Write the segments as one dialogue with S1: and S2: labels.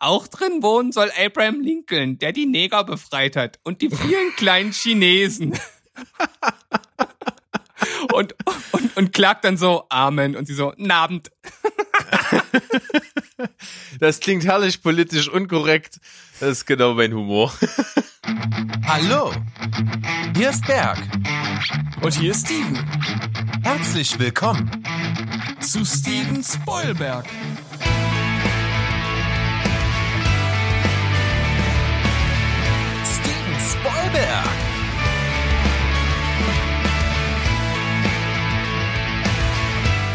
S1: Auch drin wohnen soll Abraham Lincoln, der die Neger befreit hat und die vielen kleinen Chinesen. und, und, und klagt dann so, Amen. Und sie so, Abend.
S2: Das klingt herrlich politisch unkorrekt. Das ist genau mein Humor.
S3: Hallo, hier ist Berg.
S1: Und hier ist Steven.
S3: Herzlich willkommen.
S1: Zu Steven Spoilberg.
S3: Spoilberg.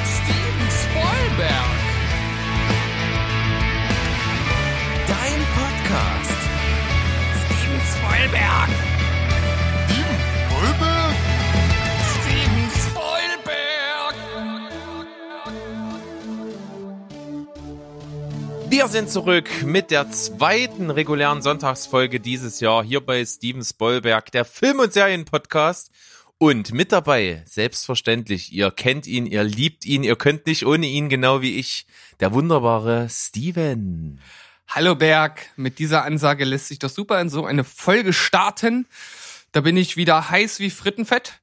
S1: Steven Spoilberg.
S3: Dein Podcast.
S1: Steven Spoilberg.
S2: Wir sind zurück mit der zweiten regulären Sonntagsfolge dieses Jahr hier bei Steven Spoilberg, der Film- und Serienpodcast. Und mit dabei, selbstverständlich, ihr kennt ihn, ihr liebt ihn, ihr könnt nicht ohne ihn, genau wie ich, der wunderbare Steven.
S1: Hallo Berg, mit dieser Ansage lässt sich doch super in so eine Folge starten. Da bin ich wieder heiß wie Frittenfett.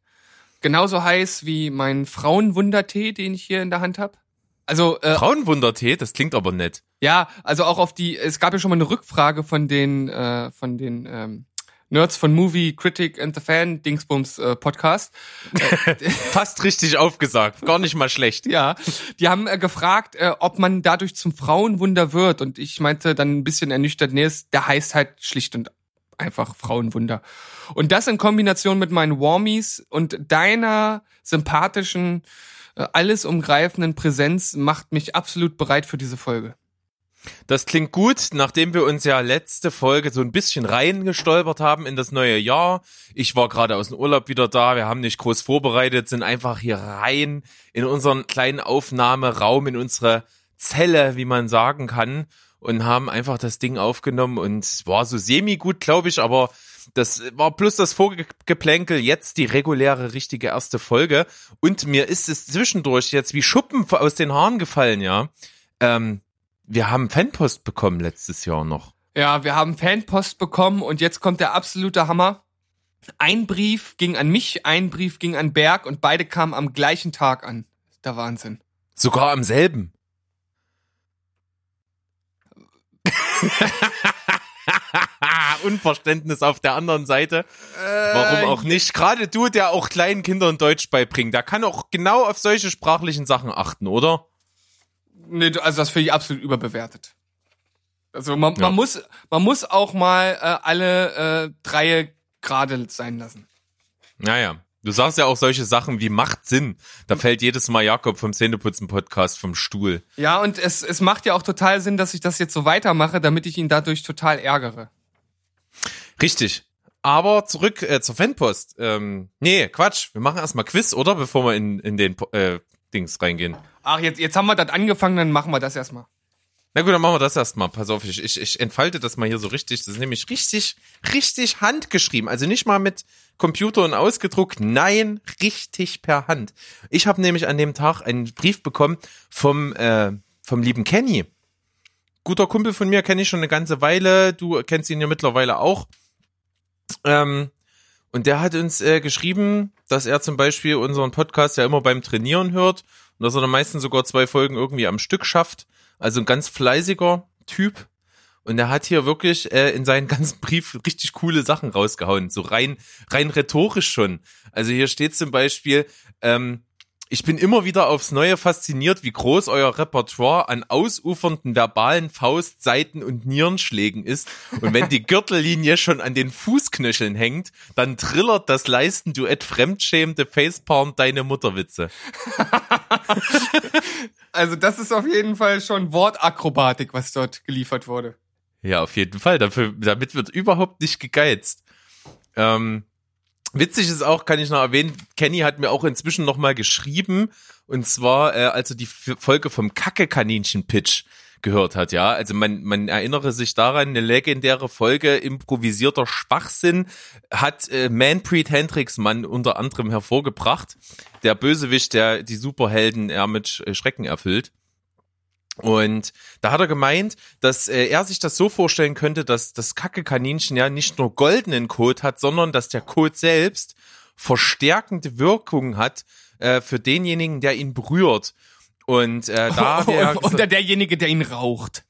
S1: Genauso heiß wie mein Frauenwundertee, den ich hier in der Hand habe. Also äh,
S2: Frauenwundertee, das klingt aber nett.
S1: ja, also auch auf die. Es gab ja schon mal eine Rückfrage von den äh, von den ähm, Nerds von Movie Critic and the Fan Dingsbums äh, Podcast.
S2: Fast richtig aufgesagt, gar nicht mal schlecht.
S1: Ja, die haben äh, gefragt, äh, ob man dadurch zum Frauenwunder wird. Und ich meinte dann ein bisschen ernüchtert, nee, der heißt halt schlicht und einfach Frauenwunder. Und das in Kombination mit meinen Warmies und deiner sympathischen, alles umgreifenden Präsenz macht mich absolut bereit für diese Folge.
S2: Das klingt gut, nachdem wir uns ja letzte Folge so ein bisschen reingestolpert haben in das neue Jahr. Ich war gerade aus dem Urlaub wieder da, wir haben nicht groß vorbereitet, sind einfach hier rein in unseren kleinen Aufnahmeraum, in unsere Zelle, wie man sagen kann, und haben einfach das Ding aufgenommen und war so semi gut, glaube ich, aber das war plus das Vorgeplänkel, jetzt die reguläre, richtige erste Folge. Und mir ist es zwischendurch jetzt wie Schuppen aus den Haaren gefallen, ja. Ähm, wir haben Fanpost bekommen letztes Jahr noch.
S1: Ja, wir haben Fanpost bekommen und jetzt kommt der absolute Hammer. Ein Brief ging an mich, ein Brief ging an Berg und beide kamen am gleichen Tag an. Der Wahnsinn.
S2: Sogar am selben. Unverständnis auf der anderen Seite. Warum auch nicht? Gerade du, der auch kleinen Kindern Deutsch beibringt, der kann auch genau auf solche sprachlichen Sachen achten, oder?
S1: Nee, also das finde ich absolut überbewertet. Also man,
S2: Ja.
S1: man muss man muss auch mal äh, alle äh, Dreie gerade sein lassen.
S2: Naja. Du sagst ja auch solche Sachen wie macht Sinn. Da fällt jedes Mal Jakob vom Zähneputzen-Podcast vom Stuhl.
S1: Ja, und es, es macht ja auch total Sinn, dass ich das jetzt so weitermache, damit ich ihn dadurch total ärgere.
S2: Richtig. Aber zurück äh, zur Fanpost. Ähm, nee, Quatsch. Wir machen erstmal Quiz, oder? Bevor wir in, in den äh, Dings reingehen.
S1: Ach, jetzt, jetzt haben wir das angefangen, dann machen wir das erstmal.
S2: Na gut, dann machen wir das erstmal. Pass auf, ich, ich, ich entfalte das mal hier so richtig. Das ist nämlich richtig, richtig handgeschrieben. Also nicht mal mit Computer und ausgedruckt. Nein, richtig per Hand. Ich habe nämlich an dem Tag einen Brief bekommen vom, äh, vom lieben Kenny. Guter Kumpel von mir, kenne ich schon eine ganze Weile. Du kennst ihn ja mittlerweile auch. Ähm, und der hat uns äh, geschrieben, dass er zum Beispiel unseren Podcast ja immer beim Trainieren hört und dass er dann meistens sogar zwei Folgen irgendwie am Stück schafft. Also ein ganz fleißiger Typ. Und er hat hier wirklich äh, in seinen ganzen Brief richtig coole Sachen rausgehauen. So rein, rein rhetorisch schon. Also hier steht zum Beispiel, ähm, ich bin immer wieder aufs Neue fasziniert, wie groß euer Repertoire an ausufernden verbalen Faust, Seiten und Nierenschlägen ist. Und wenn die Gürtellinie schon an den Fußknöcheln hängt, dann trillert das Leistenduett fremdschämende Facepalm deine Mutterwitze.
S1: Also das ist auf jeden Fall schon Wortakrobatik, was dort geliefert wurde.
S2: Ja, auf jeden Fall. Dafür, damit wird überhaupt nicht gegeizt. Ähm, witzig ist auch, kann ich noch erwähnen, Kenny hat mir auch inzwischen nochmal geschrieben, und zwar, äh, als er die Folge vom Kacke-Kaninchen-Pitch gehört hat, ja. Also man, man erinnere sich daran, eine legendäre Folge improvisierter Schwachsinn hat äh, Manpreet Hendricks Mann unter anderem hervorgebracht. Der Bösewicht, der die Superhelden er mit Sch- äh, Schrecken erfüllt. Und da hat er gemeint, dass äh, er sich das so vorstellen könnte, dass das Kacke-Kaninchen ja nicht nur goldenen Code hat, sondern dass der Code selbst verstärkende Wirkung hat äh, für denjenigen, der ihn berührt. Und äh, da hat er
S1: Oder derjenige, der ihn raucht.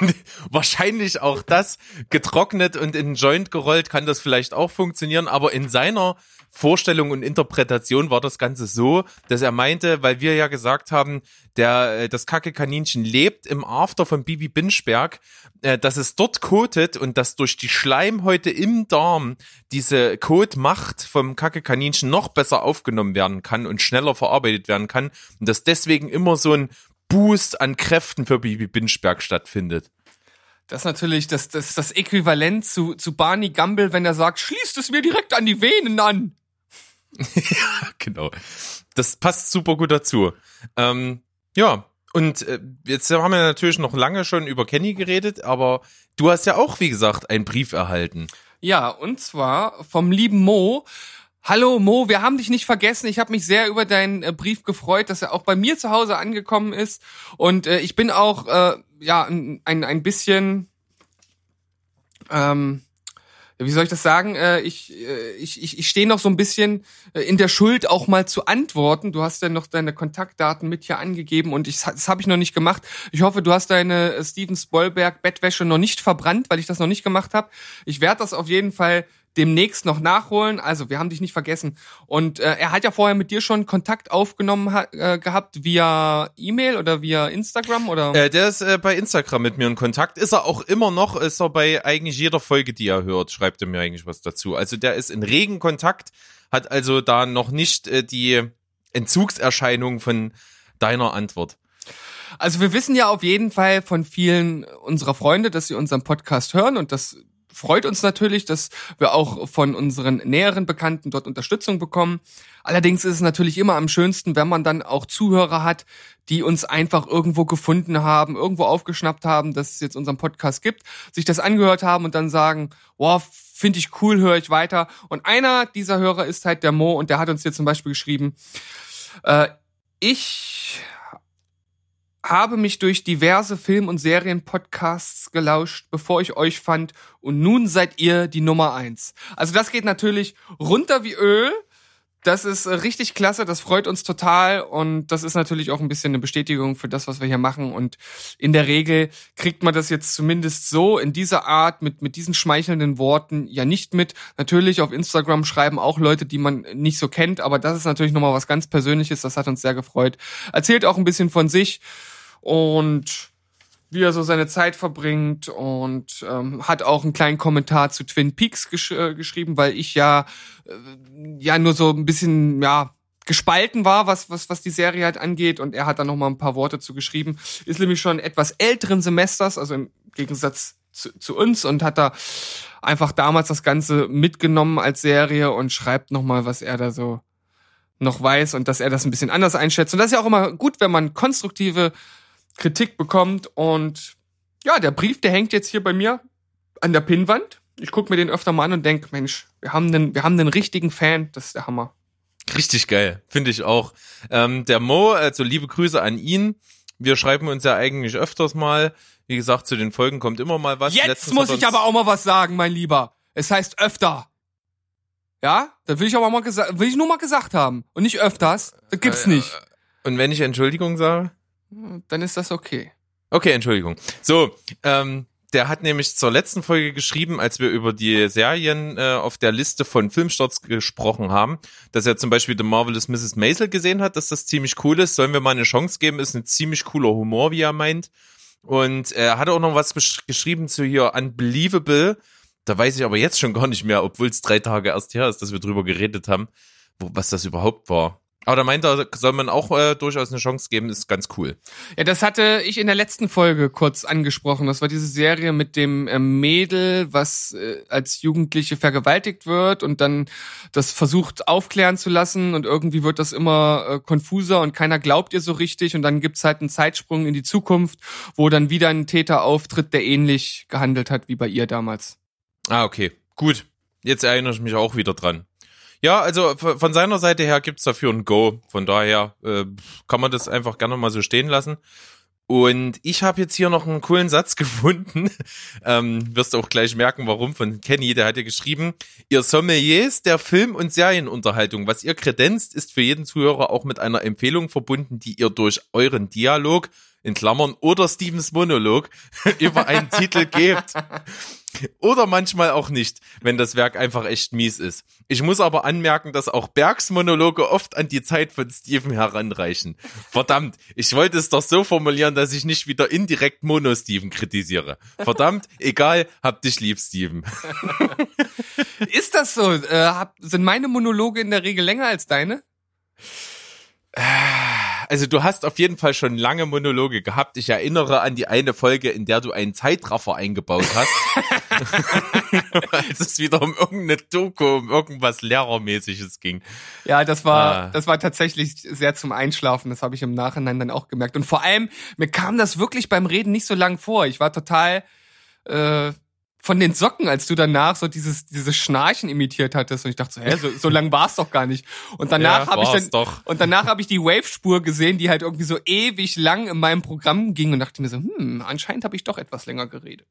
S2: wahrscheinlich auch das getrocknet und in Joint gerollt kann das vielleicht auch funktionieren, aber in seiner Vorstellung und Interpretation war das Ganze so, dass er meinte, weil wir ja gesagt haben, der äh, das Kacke Kaninchen lebt im After von Bibi Binschberg, äh, dass es dort kotet und dass durch die Schleimhäute im Darm diese Kotmacht vom Kacke Kaninchen noch besser aufgenommen werden kann und schneller verarbeitet werden kann und dass deswegen immer so ein Boost an Kräften für Bibi Binschberg stattfindet.
S1: Das ist natürlich das, das, das Äquivalent zu, zu Barney Gumble, wenn er sagt, schließt es mir direkt an die Venen an.
S2: genau. Das passt super gut dazu. Ähm, ja, und äh, jetzt haben wir natürlich noch lange schon über Kenny geredet, aber du hast ja auch, wie gesagt, einen Brief erhalten.
S1: Ja, und zwar vom lieben Mo. Hallo Mo, wir haben dich nicht vergessen. Ich habe mich sehr über deinen äh, Brief gefreut, dass er auch bei mir zu Hause angekommen ist. Und äh, ich bin auch äh, ja ein ein bisschen, ähm, wie soll ich das sagen? Äh, ich äh, ich, ich, ich stehe noch so ein bisschen äh, in der Schuld, auch mal zu antworten. Du hast ja noch deine Kontaktdaten mit hier angegeben und ich, das habe ich noch nicht gemacht. Ich hoffe, du hast deine Steven Spoilberg Bettwäsche noch nicht verbrannt, weil ich das noch nicht gemacht habe. Ich werde das auf jeden Fall demnächst noch nachholen. Also, wir haben dich nicht vergessen. Und äh, er hat ja vorher mit dir schon Kontakt aufgenommen ha äh, gehabt via E-Mail oder via Instagram oder
S2: Äh, der ist äh, bei Instagram mit mir in Kontakt. Ist er auch immer noch, ist er bei eigentlich jeder Folge, die er hört, schreibt er mir eigentlich was dazu. Also der ist in regen Kontakt, hat also da noch nicht äh, die Entzugserscheinung von deiner Antwort.
S1: Also wir wissen ja auf jeden Fall von vielen unserer Freunde, dass sie unseren Podcast hören und das freut uns natürlich, dass wir auch von unseren näheren Bekannten dort Unterstützung bekommen. Allerdings ist es natürlich immer am schönsten, wenn man dann auch Zuhörer hat, die uns einfach irgendwo gefunden haben, irgendwo aufgeschnappt haben, dass es jetzt unseren Podcast gibt, sich das angehört haben und dann sagen, wow, finde ich cool, höre ich weiter. Und einer dieser Hörer ist halt der Mo und der hat uns hier zum Beispiel geschrieben, äh, ich habe mich durch diverse Film- und Serienpodcasts gelauscht, bevor ich euch fand. Und nun seid ihr die Nummer eins. Also das geht natürlich runter wie Öl. Das ist äh, richtig klasse, das freut uns total und das ist natürlich auch ein bisschen eine Bestätigung für das, was wir hier machen. Und in der Regel kriegt man das jetzt zumindest so in dieser Art mit, mit diesen schmeichelnden Worten ja nicht mit. Natürlich auf Instagram schreiben auch Leute, die man nicht so kennt, aber das ist natürlich nochmal was ganz Persönliches, das hat uns sehr gefreut. Erzählt auch ein bisschen von sich und wie er so seine Zeit verbringt und ähm, hat auch einen kleinen Kommentar zu Twin Peaks gesch äh, geschrieben, weil ich ja äh, ja nur so ein bisschen ja gespalten war, was was was die Serie halt angeht und er hat dann noch mal ein paar Worte zu geschrieben. Ist nämlich schon etwas älteren Semesters, also im Gegensatz zu, zu uns und hat da einfach damals das Ganze mitgenommen als Serie und schreibt noch mal, was er da so noch weiß und dass er das ein bisschen anders einschätzt. Und das ist ja auch immer gut, wenn man konstruktive Kritik bekommt. Und ja, der Brief, der hängt jetzt hier bei mir an der Pinnwand. Ich gucke mir den öfter mal an und denk, Mensch, wir haben einen, wir haben einen richtigen Fan. Das ist der Hammer.
S2: Richtig geil, finde ich auch. Ähm, der Mo, also liebe Grüße an ihn. Wir schreiben uns ja eigentlich öfters mal. Wie gesagt, zu den Folgen kommt immer mal was.
S1: Jetzt
S2: Letztens
S1: muss ich aber auch mal was sagen, mein Lieber. Es heißt öfter. Ja? Das will ich aber mal gesagt, will ich nur mal gesagt haben. Und nicht öfters. Das gibt's
S2: Äh,
S1: nicht.
S2: Und wenn ich Entschuldigung sage?
S1: Dann ist das okay.
S2: Okay, Entschuldigung. So, ähm, der hat nämlich zur letzten Folge geschrieben, als wir über die Serien äh, auf der Liste von Filmstarts gesprochen haben, dass er zum Beispiel The Marvelous Mrs. Maisel gesehen hat, dass das ziemlich cool ist. Sollen wir mal eine Chance geben? Ist ein ziemlich cooler Humor, wie er meint. Und er hat auch noch was geschrieben zu hier Unbelievable. Da weiß ich aber jetzt schon gar nicht mehr, obwohl es drei Tage erst her ist, dass wir drüber geredet haben, wo, was das überhaupt war. Aber da meint er, soll man auch äh, durchaus eine Chance geben, ist ganz cool.
S1: Ja, das hatte ich in der letzten Folge kurz angesprochen. Das war diese Serie mit dem äh, Mädel, was äh, als Jugendliche vergewaltigt wird und dann das versucht aufklären zu lassen und irgendwie wird das immer äh, konfuser und keiner glaubt ihr so richtig und dann gibt's halt einen Zeitsprung in die Zukunft, wo dann wieder ein Täter auftritt, der ähnlich gehandelt hat wie bei ihr damals.
S2: Ah, okay. Gut. Jetzt erinnere ich mich auch wieder dran. Ja, also von seiner Seite her gibt's dafür ein Go. Von daher äh, kann man das einfach gerne mal so stehen lassen. Und ich habe jetzt hier noch einen coolen Satz gefunden. Ähm, wirst du auch gleich merken, warum, von Kenny, der hat ja geschrieben, ihr Sommeliers der Film- und Serienunterhaltung, was ihr kredenzt, ist für jeden Zuhörer auch mit einer Empfehlung verbunden, die ihr durch euren Dialog, in Klammern, oder Stevens Monolog über einen Titel gebt. Oder manchmal auch nicht, wenn das Werk einfach echt mies ist. Ich muss aber anmerken, dass auch Bergs Monologe oft an die Zeit von Steven heranreichen. Verdammt, ich wollte es doch so formulieren, dass ich nicht wieder indirekt Mono-Steven kritisiere. Verdammt, egal, hab dich lieb, Steven.
S1: Ist das so? Äh, hab, sind meine Monologe in der Regel länger als deine?
S2: Also du hast auf jeden Fall schon lange Monologe gehabt. Ich erinnere an die eine Folge, in der du einen Zeitraffer eingebaut hast. Als es wieder um irgendeine Doku, um irgendwas Lehrermäßiges ging.
S1: Ja, das war,
S2: Ah.
S1: das war tatsächlich sehr zum Einschlafen. Das habe ich im Nachhinein dann auch gemerkt. Und vor allem, mir kam das wirklich beim Reden nicht so lang vor. Ich war total äh, von den Socken, als du danach so dieses, dieses Schnarchen imitiert hattest. Und ich dachte so, hä, so, so lang war es doch gar nicht. Und danach
S2: Ja,
S1: habe ich
S2: war's
S1: dann
S2: doch.
S1: und danach habe ich die Wave-Spur gesehen, die halt irgendwie so ewig lang in meinem Programm ging und dachte mir so, hm, anscheinend habe ich doch etwas länger geredet.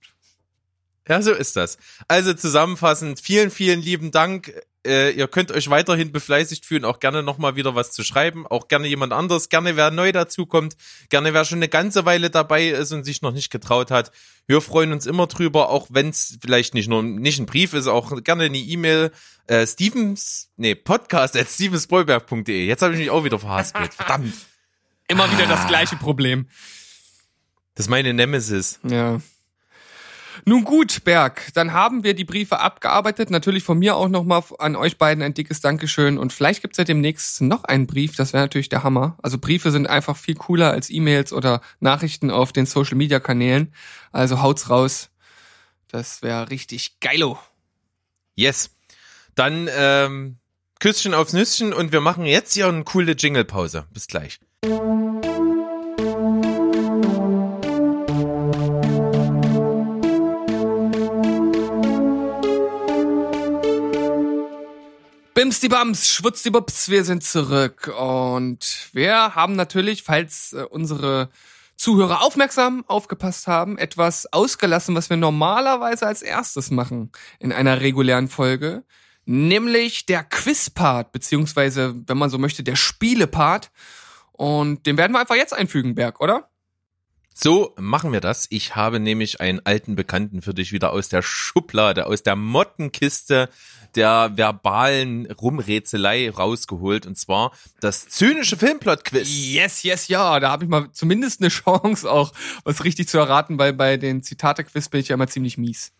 S2: Ja, so ist das. Also zusammenfassend, vielen, vielen lieben Dank. Äh, ihr könnt euch weiterhin befleißigt fühlen, auch gerne nochmal wieder was zu schreiben, auch gerne jemand anderes, gerne wer neu dazukommt, gerne wer schon eine ganze Weile dabei ist und sich noch nicht getraut hat. Wir freuen uns immer drüber, auch wenn es vielleicht nicht nur nicht ein Brief ist, auch gerne eine E-Mail. Äh, Stevens, nee, podcast at stevensbollberg.de. Jetzt habe ich mich auch wieder verhaspelt. Verdammt.
S1: Immer wieder das gleiche Problem.
S2: Das ist meine Nemesis.
S1: Ja. Nun gut, Berg, dann haben wir die Briefe abgearbeitet. Natürlich von mir auch nochmal an euch beiden ein dickes Dankeschön. Und vielleicht gibt's ja demnächst noch einen Brief. Das wäre natürlich der Hammer. Also Briefe sind einfach viel cooler als E-Mails oder Nachrichten auf den Social-Media-Kanälen. Also haut's raus. Das wäre richtig geilo.
S2: Yes. Dann ähm, Küsschen aufs Nüsschen und wir machen jetzt hier eine coole Jingle-Pause. Bis gleich.
S1: Bims die Bams, Schwutz die Bups, wir sind zurück. Und wir haben natürlich, falls äh, unsere Zuhörer aufmerksam aufgepasst haben, etwas ausgelassen, was wir normalerweise als erstes machen in einer regulären Folge. Nämlich der Quiz-Part, beziehungsweise, wenn man so möchte, der Spiele-Part. Und den werden wir einfach jetzt einfügen, Berg, oder?
S2: So machen wir das. Ich habe nämlich einen alten Bekannten für dich wieder aus der Schublade, aus der Mottenkiste der verbalen Rumrätselei rausgeholt. Und zwar das zynische Filmplot-Quiz.
S1: Yes, yes, ja. Da habe ich mal zumindest eine Chance, auch was richtig zu erraten, weil bei den Zitate-Quiz bin ich ja immer ziemlich mies.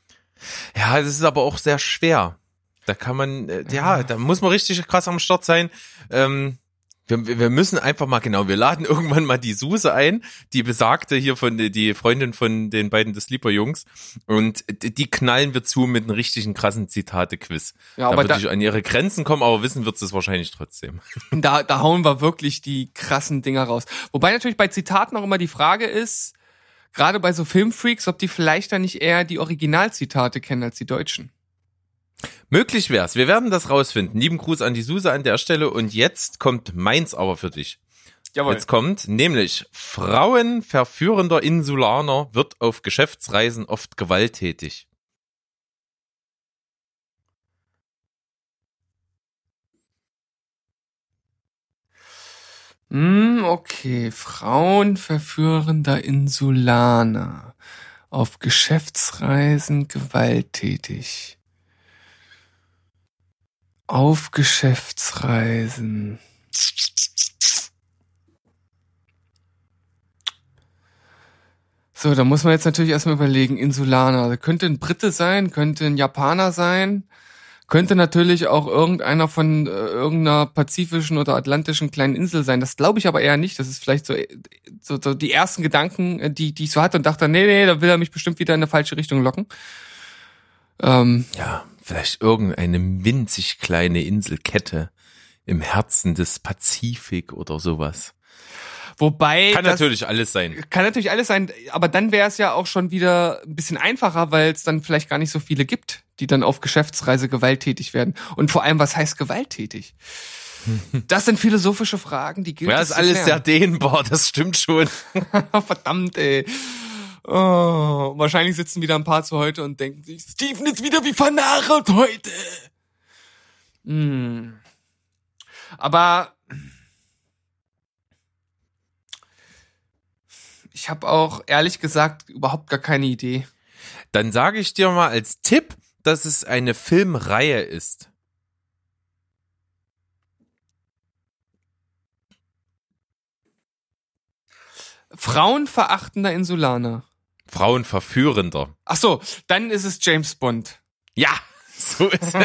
S2: Ja, das ist aber auch sehr schwer. Da kann man, äh, ja, da muss man richtig krass am Start sein. Ähm, wir, wir müssen einfach mal, genau, wir laden irgendwann mal die Suse ein, die besagte hier von, die Freundin von den beiden des Sleeper Jungs. Und die knallen wir zu mit einem richtigen krassen Zitate-Quiz.
S1: Ja,
S2: da
S1: aber da,
S2: ich an ihre Grenzen kommen, aber wissen wird es wahrscheinlich trotzdem.
S1: da, da hauen wir wirklich die krassen Dinger raus. Wobei natürlich bei Zitaten auch immer die Frage ist, gerade bei so Filmfreaks, ob die vielleicht dann nicht eher die Originalzitate kennen als die deutschen.
S2: Möglich wär's. Wir werden das rausfinden. Lieben Gruß an die Suse an der Stelle. Und jetzt kommt meins aber für dich.
S1: Jawohl.
S2: Jetzt kommt nämlich Frauen verführender Insulaner wird auf Geschäftsreisen oft gewalttätig.
S1: Hm, okay. Frauen verführender Insulaner. Auf Geschäftsreisen gewalttätig. Auf Geschäftsreisen. So, da muss man jetzt natürlich erstmal überlegen, Insulaner. Also könnte ein Brite sein, könnte ein Japaner sein, könnte natürlich auch irgendeiner von äh, irgendeiner pazifischen oder atlantischen kleinen Insel sein. Das glaube ich aber eher nicht. Das ist vielleicht so, so, so die ersten Gedanken, äh, die, die ich so hatte und dachte, nee, nee, da will er mich bestimmt wieder in eine falsche Richtung locken. Ähm,
S2: Ja, vielleicht irgendeine winzig kleine Inselkette im Herzen des Pazifik oder sowas.
S1: wobei.
S2: Kann natürlich alles sein.
S1: Kann natürlich alles sein, aber dann wäre es ja auch schon wieder ein bisschen einfacher, weil es dann vielleicht gar nicht so viele gibt, die dann auf Geschäftsreise gewalttätig werden. Und vor allem, was heißt gewalttätig? Das sind philosophische Fragen, die gilt
S2: Ja, ist alles sehr dehnbar, das stimmt schon.
S1: Verdammt, ey. Oh, wahrscheinlich sitzen wieder ein paar zu heute und denken sich, Steven ist wieder wie vernarrt heute. Hm. Aber ich habe auch ehrlich gesagt überhaupt gar keine Idee.
S2: Dann sage ich dir mal als Tipp, dass es eine Filmreihe ist.
S1: Frauenverachtender Insulaner.
S2: Frauenverführender.
S1: Ach so, dann ist es James Bond.
S2: Ja, so ist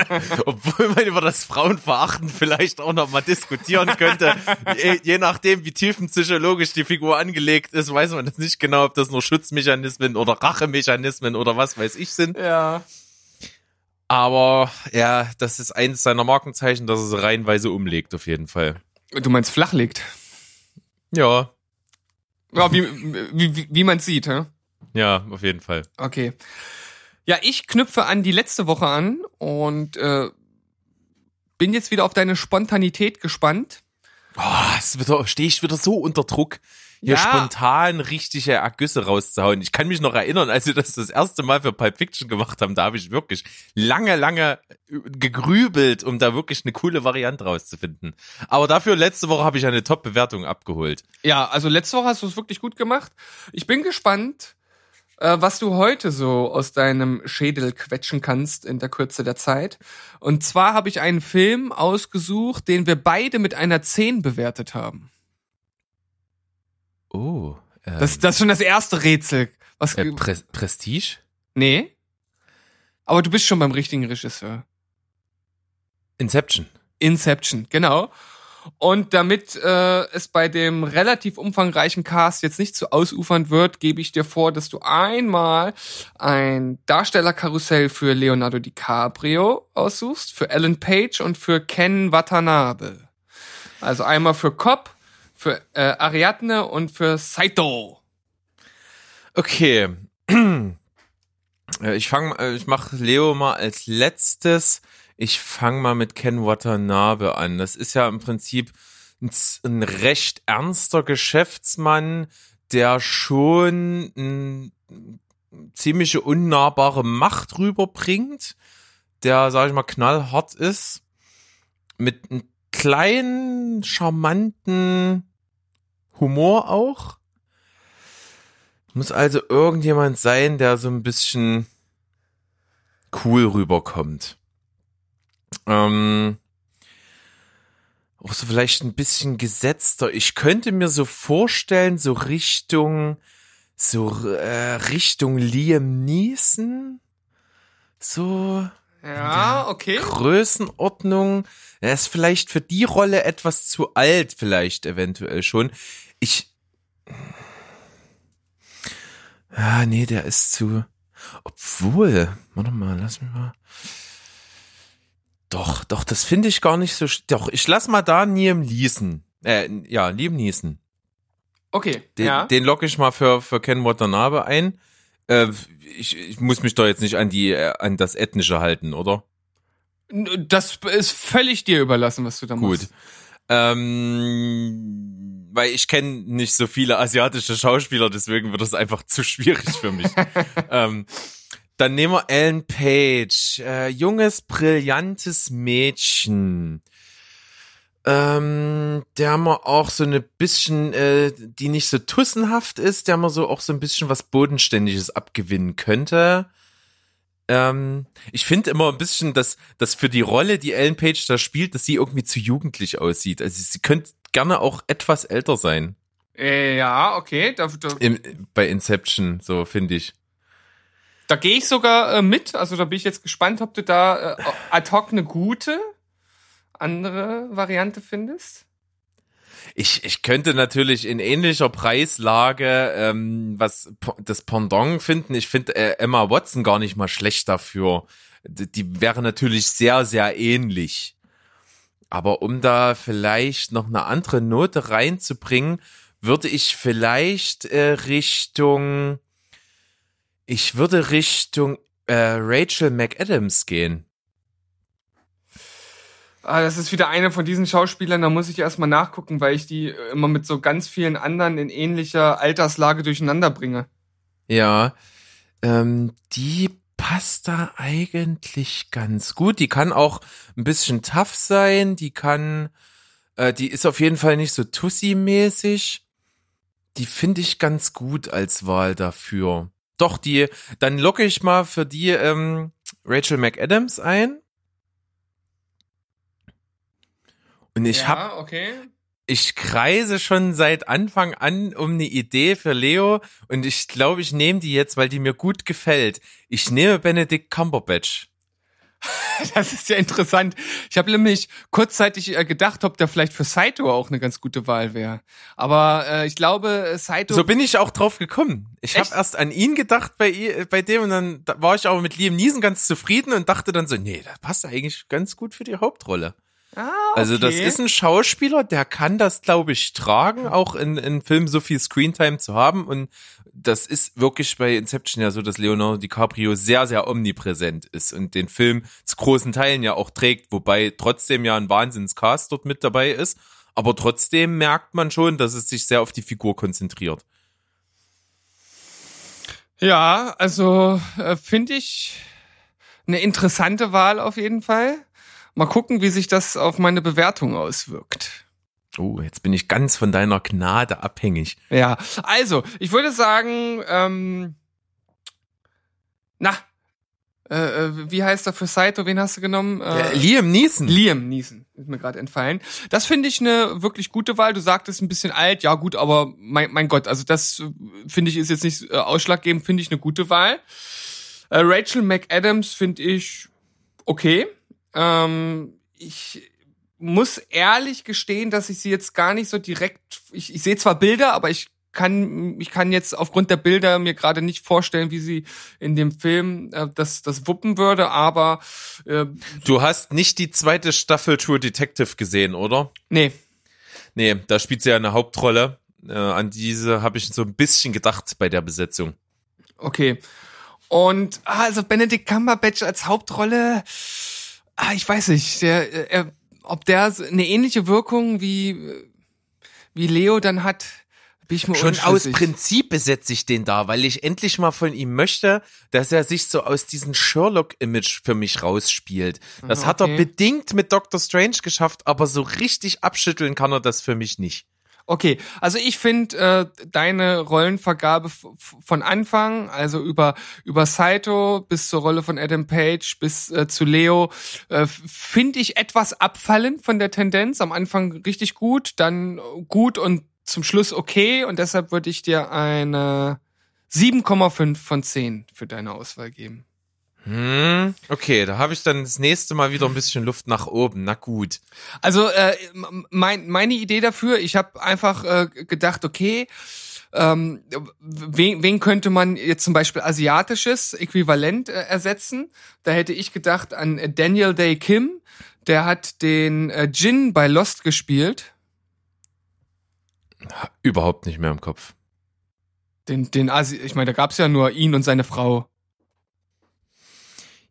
S2: Obwohl man über das Frauenverachten vielleicht auch noch mal diskutieren könnte. je, je nachdem, wie tiefenpsychologisch die Figur angelegt ist, weiß man das nicht genau, ob das nur Schutzmechanismen oder Rachemechanismen oder was weiß ich sind.
S1: Ja.
S2: Aber ja, das ist eines seiner Markenzeichen, dass es reihenweise umlegt, auf jeden Fall.
S1: Du meinst flach liegt.
S2: Ja,
S1: Ja, wie, wie, wie, wie man sieht, hä?
S2: Ja, auf jeden Fall.
S1: Okay. Ja, ich knüpfe an die letzte Woche an und äh, bin jetzt wieder auf deine Spontanität gespannt.
S2: Wieder, stehe ich wieder so unter Druck, hier
S1: Ja.
S2: spontan richtige Ergüsse rauszuhauen. Ich kann mich noch erinnern, als wir das das erste Mal für Pulp Fiction gemacht haben, da habe ich wirklich lange, lange gegrübelt, um da wirklich eine coole Variante rauszufinden. Aber dafür letzte Woche habe ich eine Top-Bewertung abgeholt.
S1: Ja, also letzte Woche hast du es wirklich gut gemacht. Ich bin gespannt, äh, was du heute so aus deinem Schädel quetschen kannst in der Kürze der Zeit. Und zwar habe ich einen Film ausgesucht, den wir beide mit einer 10 bewertet haben.
S2: Oh. Ähm,
S1: Das, das ist schon das erste Rätsel. Was,
S2: äh, Pre Prestige?
S1: nee? Aber du bist schon beim richtigen Regisseur.
S2: Inception.
S1: Inception, genau. Und damit äh, es bei dem relativ umfangreichen Cast jetzt nicht zu ausufernd wird, gebe ich dir vor, dass du einmal ein Darstellerkarussell für Leonardo DiCaprio aussuchst, für Ellen Page und für Ken Watanabe. Also einmal für Cobb, für äh, Ariadne und für Saito.
S2: Okay. Äh, Ich fange, äh, ich mache Leo mal als letztes. Ich fange mal mit Ken Watanabe an. Das ist ja im Prinzip ein, ein recht ernster Geschäftsmann, der schon eine ziemliche unnahbare Macht rüberbringt, der, sag ich mal, knallhart ist, mit einem kleinen, charmanten Humor auch. Muss also irgendjemand sein, der so ein bisschen cool rüberkommt. Ähm, auch so vielleicht ein bisschen gesetzter. Ich könnte mir so vorstellen, so Richtung, so äh, Richtung Liam Neeson. So
S1: Ja, okay.
S2: Größenordnung. Er ist vielleicht für die Rolle etwas zu alt, vielleicht eventuell schon. Ich. Ah, nee, der ist zu. Obwohl, warte mal, lass mich mal. Doch, doch, das finde ich gar nicht so. Doch, ich lass mal da Liam Neeson. Äh, ja, Liam Neeson.
S1: Okay,
S2: Den,
S1: ja.
S2: den locke ich mal für, für Ken Watanabe ein. Äh, ich, ich muss mich doch jetzt nicht an die, äh, an das Ethnische halten, oder?
S1: Das ist völlig dir überlassen, was du da
S2: Gut.
S1: machst.
S2: Ähm, weil ich kenne nicht so viele asiatische Schauspieler, deswegen wird das einfach zu schwierig für mich. ähm, dann nehmen wir Ellen Page. Äh, junges, brillantes Mädchen. Ähm, der man auch so eine bisschen, äh, die nicht so tussenhaft ist, der man so auch so ein bisschen was Bodenständiges abgewinnen könnte. Ähm, ich finde immer ein bisschen, dass, dass für die Rolle, die Ellen Page da spielt, dass sie irgendwie zu jugendlich aussieht. Also sie könnte gerne auch etwas älter sein.
S1: Äh, ja, okay. Da, da,
S2: Im, bei Inception, so finde ich.
S1: Da gehe ich sogar äh, mit. Also da bin ich jetzt gespannt, ob du da äh, ad hoc eine gute andere Variante findest.
S2: Ich, ich könnte natürlich in ähnlicher Preislage ähm, was das Pendant finden. Ich finde äh, Emma Watson gar nicht mal schlecht dafür. D- Die wäre natürlich sehr, sehr ähnlich. Aber um da vielleicht noch eine andere Note reinzubringen, würde ich vielleicht äh, Richtung, ich würde Richtung äh, Rachel McAdams gehen.
S1: Ah, das ist wieder eine von diesen Schauspielern, da muss ich erstmal nachgucken, weil ich die äh, immer mit so ganz vielen anderen in ähnlicher Alterslage durcheinander bringe.
S2: Ja, ähm, die passt da eigentlich ganz gut. Die kann auch ein bisschen tough sein. Die kann, äh, die ist auf jeden Fall nicht so Tussi-mäßig. Die finde ich ganz gut als Wahl dafür. Doch, die, dann locke ich mal für die ähm, Rachel McAdams ein. Und ich
S1: ja,
S2: hab,
S1: okay.
S2: ich kreise schon seit Anfang an um eine Idee für Leo und ich glaube, ich nehme die jetzt, weil die mir gut gefällt. Ich nehme Benedict Cumberbatch.
S1: Das ist ja interessant. Ich habe nämlich kurzzeitig äh, gedacht, ob der vielleicht für Saito auch eine ganz gute Wahl wäre. Aber äh, ich glaube, äh, Saito.
S2: So bin ich auch drauf gekommen. Ich habe erst an ihn gedacht bei, i- bei dem und dann da war ich aber mit Liam Neeson ganz zufrieden und dachte dann so, nee, das passt eigentlich ganz gut für die Hauptrolle.
S1: ah,
S2: Also das
S1: okay.
S2: ist ein Schauspieler, der kann das, glaube ich, tragen, auch in, in Filmen so viel Screentime zu haben. Und das ist wirklich bei Inception ja so, dass Leonardo DiCaprio sehr, sehr omnipräsent ist und den Film zu großen Teilen ja auch trägt, wobei trotzdem ja ein Wahnsinnscast dort mit dabei ist. Aber trotzdem merkt man schon, dass es sich sehr auf die Figur konzentriert.
S1: Ja, also äh, finde ich eine interessante Wahl auf jeden Fall. Mal gucken, wie sich das auf meine Bewertung auswirkt.
S2: Oh, jetzt bin ich ganz von deiner Gnade abhängig.
S1: Ja, also, ich würde sagen, ähm, na, äh, äh, wie heißt er für Saito? Wen hast du genommen?
S2: Äh, Liam Neeson.
S1: Liam Neeson ist mir gerade entfallen. Das finde ich eine wirklich gute Wahl. Du sagtest ein bisschen alt, ja gut, aber mein, mein Gott, also das äh, finde ich ist jetzt nicht äh, ausschlaggebend, finde ich eine gute Wahl. Äh, Rachel McAdams finde ich okay. Ähm, ich muss ehrlich gestehen, dass ich sie jetzt gar nicht so direkt. Ich, ich sehe zwar Bilder, aber ich kann ich kann jetzt aufgrund der Bilder mir gerade nicht vorstellen, wie sie in dem Film äh, das das wuppen würde. Aber äh,
S2: Du hast nicht die zweite Staffel True Detective gesehen, oder?
S1: nee,
S2: Nee, da spielt sie ja eine Hauptrolle. Äh, an diese habe ich so ein bisschen gedacht bei der Besetzung.
S1: Okay. Und ah, also Benedict Cumberbatch als Hauptrolle, ah, ich weiß nicht, der, äh, er, ob der eine ähnliche Wirkung wie wie Leo dann hat, bin ich mir
S2: Schon aus. Prinzip besetze ich den da, weil ich endlich mal von ihm möchte, dass er sich so aus diesem Sherlock-Image für mich rausspielt. Das
S1: Ah,
S2: hat er
S1: okay.
S2: bedingt mit Doctor Strange geschafft, aber so richtig abschütteln kann er das für mich nicht.
S1: Okay, also ich finde äh, deine Rollenvergabe von Anfang, also über über Saito bis zur Rolle von Adam Page bis äh, zu Leo, äh, finde ich etwas abfallend von der Tendenz. Am Anfang richtig gut, dann gut und zum Schluss okay und deshalb würde ich dir eine 7,5 von 10 für deine Auswahl geben.
S2: Hm, okay, da habe ich dann das nächste Mal wieder ein bisschen Luft nach oben. Na gut.
S1: Also äh, mein, meine Idee dafür, ich habe einfach äh, gedacht, okay, ähm, wen, wen könnte man jetzt zum Beispiel asiatisches Äquivalent äh, ersetzen? Da hätte ich gedacht an Daniel Day Kim, der hat den äh, Jin bei Lost gespielt.
S2: Überhaupt nicht mehr im Kopf.
S1: Den, den Asi ich meine, da gab's ja nur ihn und seine Frau.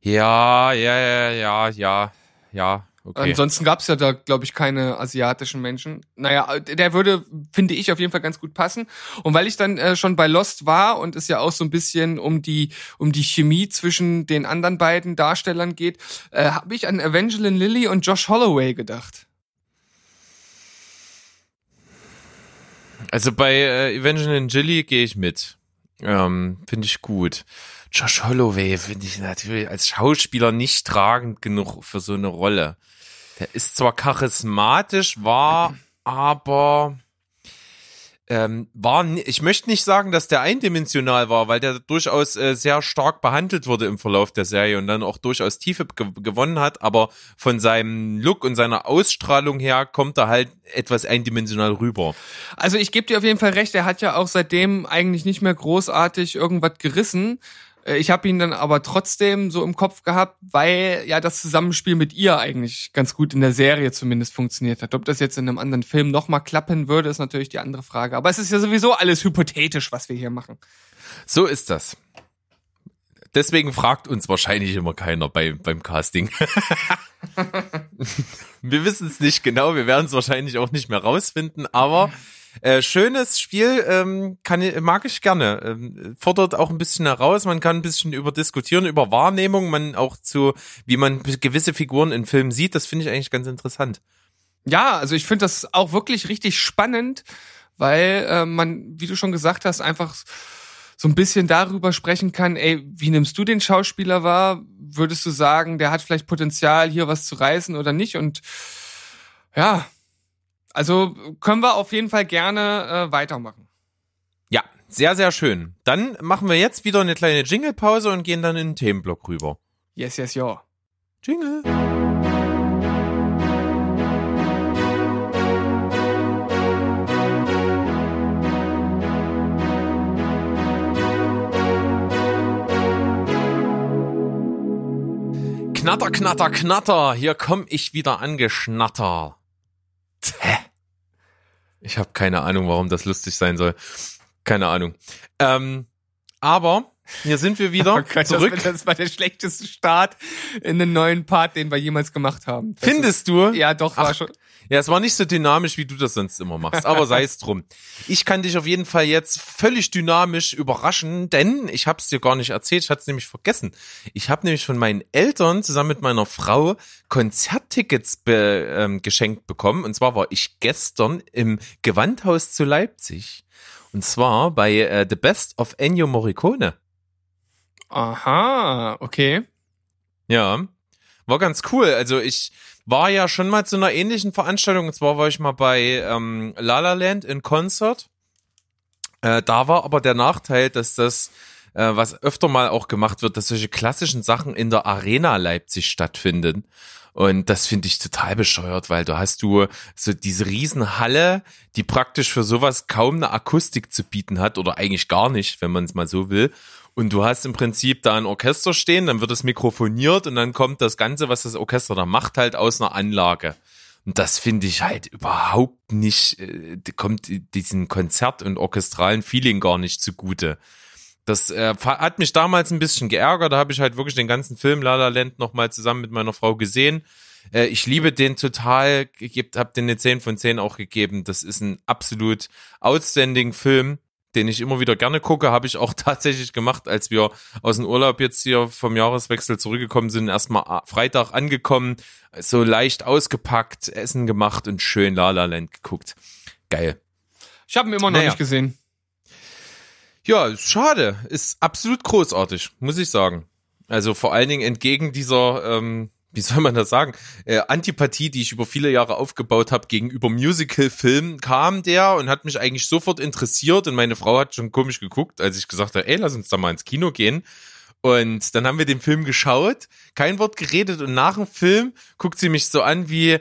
S2: Ja, ja, ja, ja, ja, ja, okay.
S1: Ansonsten gab's ja da, glaube ich, keine asiatischen Menschen. Naja, der würde, finde ich, auf jeden Fall ganz gut passen. Und weil ich dann äh, schon bei Lost war und es ja auch so ein bisschen um die um die Chemie zwischen den anderen beiden Darstellern geht, äh, habe ich an Evangeline Lilly und Josh Holloway gedacht.
S2: Also bei äh, Evangeline Gilly gehe ich mit. Ähm, finde ich gut. Josh Holloway finde ich natürlich als Schauspieler nicht tragend genug für so eine Rolle. Der ist zwar charismatisch, war aber ähm, war, ich möchte nicht sagen, dass der eindimensional war, weil der durchaus äh, sehr stark behandelt wurde im Verlauf der Serie und dann auch durchaus Tiefe ge gewonnen hat, aber von seinem Look und seiner Ausstrahlung her kommt er halt etwas eindimensional rüber.
S1: Also ich gebe dir auf jeden Fall recht, er hat ja auch seitdem eigentlich nicht mehr großartig irgendwas gerissen. Äh, Ich habe ihn dann aber trotzdem so im Kopf gehabt, weil ja das Zusammenspiel mit ihr eigentlich ganz gut in der Serie zumindest funktioniert hat. Ob das jetzt in einem anderen Film nochmal klappen würde, ist natürlich die andere Frage. Aber es ist ja sowieso alles hypothetisch, was wir hier machen.
S2: So ist das. Deswegen fragt uns wahrscheinlich immer keiner bei, beim Casting. Wir wissen es nicht genau, wir werden es wahrscheinlich auch nicht mehr rausfinden, aber äh, schönes Spiel ähm, kann, mag ich gerne. Ähm, fordert auch ein bisschen heraus, man kann ein bisschen über diskutieren, über Wahrnehmung, man auch zu, wie man gewisse Figuren in Filmen sieht, das finde ich eigentlich ganz interessant.
S1: Ja, also ich finde das auch wirklich richtig spannend, weil äh, man, wie du schon gesagt hast, einfach so ein bisschen darüber sprechen kann, ey, wie nimmst du den Schauspieler wahr? Würdest du sagen, der hat vielleicht Potenzial, hier was zu reißen oder nicht? Und ja, also können wir auf jeden Fall gerne äh, weitermachen.
S2: Ja, sehr, sehr schön. Dann machen wir jetzt wieder eine kleine Jingle-Pause und gehen dann in den Themenblock rüber.
S1: Yes, yes, ja.
S2: Jingle. Knatter, knatter, knatter. Hier komm ich wieder angeschnatter. Hä? Ich habe keine Ahnung, warum das lustig sein soll. Keine Ahnung. Ähm, aber hier sind wir wieder
S1: Oh Gott,
S2: zurück.
S1: Das, das war der schlechteste Start in den neuen Part, den wir jemals gemacht haben. Das
S2: Findest du?
S1: Ist, ja, doch, war
S2: Ach,
S1: schon.
S2: Ja, es war nicht so dynamisch, wie du das sonst immer machst, aber sei es drum. Ich kann dich auf jeden Fall jetzt völlig dynamisch überraschen, denn ich habe es dir gar nicht erzählt, ich hatte es nämlich vergessen. Ich habe nämlich von meinen Eltern zusammen mit meiner Frau Konzerttickets be, ähm, geschenkt bekommen. Und zwar war ich gestern im Gewandhaus zu Leipzig. Und zwar bei äh, The Best of Ennio Morricone.
S1: Aha, okay.
S2: Ja, war ganz cool. Also ich war ja schon mal zu einer ähnlichen Veranstaltung. Und zwar war ich mal bei ähm, La La Land in Concert. Äh, da war aber der Nachteil, dass das, äh, was öfter mal auch gemacht wird, dass solche klassischen Sachen in der Arena Leipzig stattfinden. Und das finde ich total bescheuert, weil da hast du so diese Riesenhalle, die praktisch für sowas kaum eine Akustik zu bieten hat oder eigentlich gar nicht, wenn man es mal so will. Und du hast im Prinzip da ein Orchester stehen, dann wird es mikrofoniert und dann kommt das Ganze, was das Orchester da macht, halt aus einer Anlage. Und das finde ich halt überhaupt nicht, äh, kommt diesen Konzert- und orchestralen Feeling gar nicht zugute. Das äh, hat mich damals ein bisschen geärgert. Da habe ich halt wirklich den ganzen Film La La Land nochmal zusammen mit meiner Frau gesehen. Äh, ich liebe den total, habe den eine 10 von 10 auch gegeben. Das ist ein absolut outstanding Film, den ich immer wieder gerne gucke. Habe ich auch tatsächlich gemacht, als wir aus dem Urlaub jetzt hier vom Jahreswechsel zurückgekommen sind. Erstmal Freitag angekommen, so leicht ausgepackt, Essen gemacht und schön La La Land geguckt. Geil.
S1: Ich habe ihn immer noch
S2: Naja.
S1: nicht gesehen.
S2: Ja, ist schade. Ist absolut großartig, muss ich sagen. Also vor allen Dingen entgegen dieser, ähm, wie soll man das sagen, äh, Antipathie, die ich über viele Jahre aufgebaut habe gegenüber Musical-Filmen, kam der und hat mich eigentlich sofort interessiert und meine Frau hat schon komisch geguckt, als ich gesagt habe, ey, lass uns da mal ins Kino gehen. Und dann haben wir den Film geschaut, kein Wort geredet und nach dem Film guckt sie mich so an wie,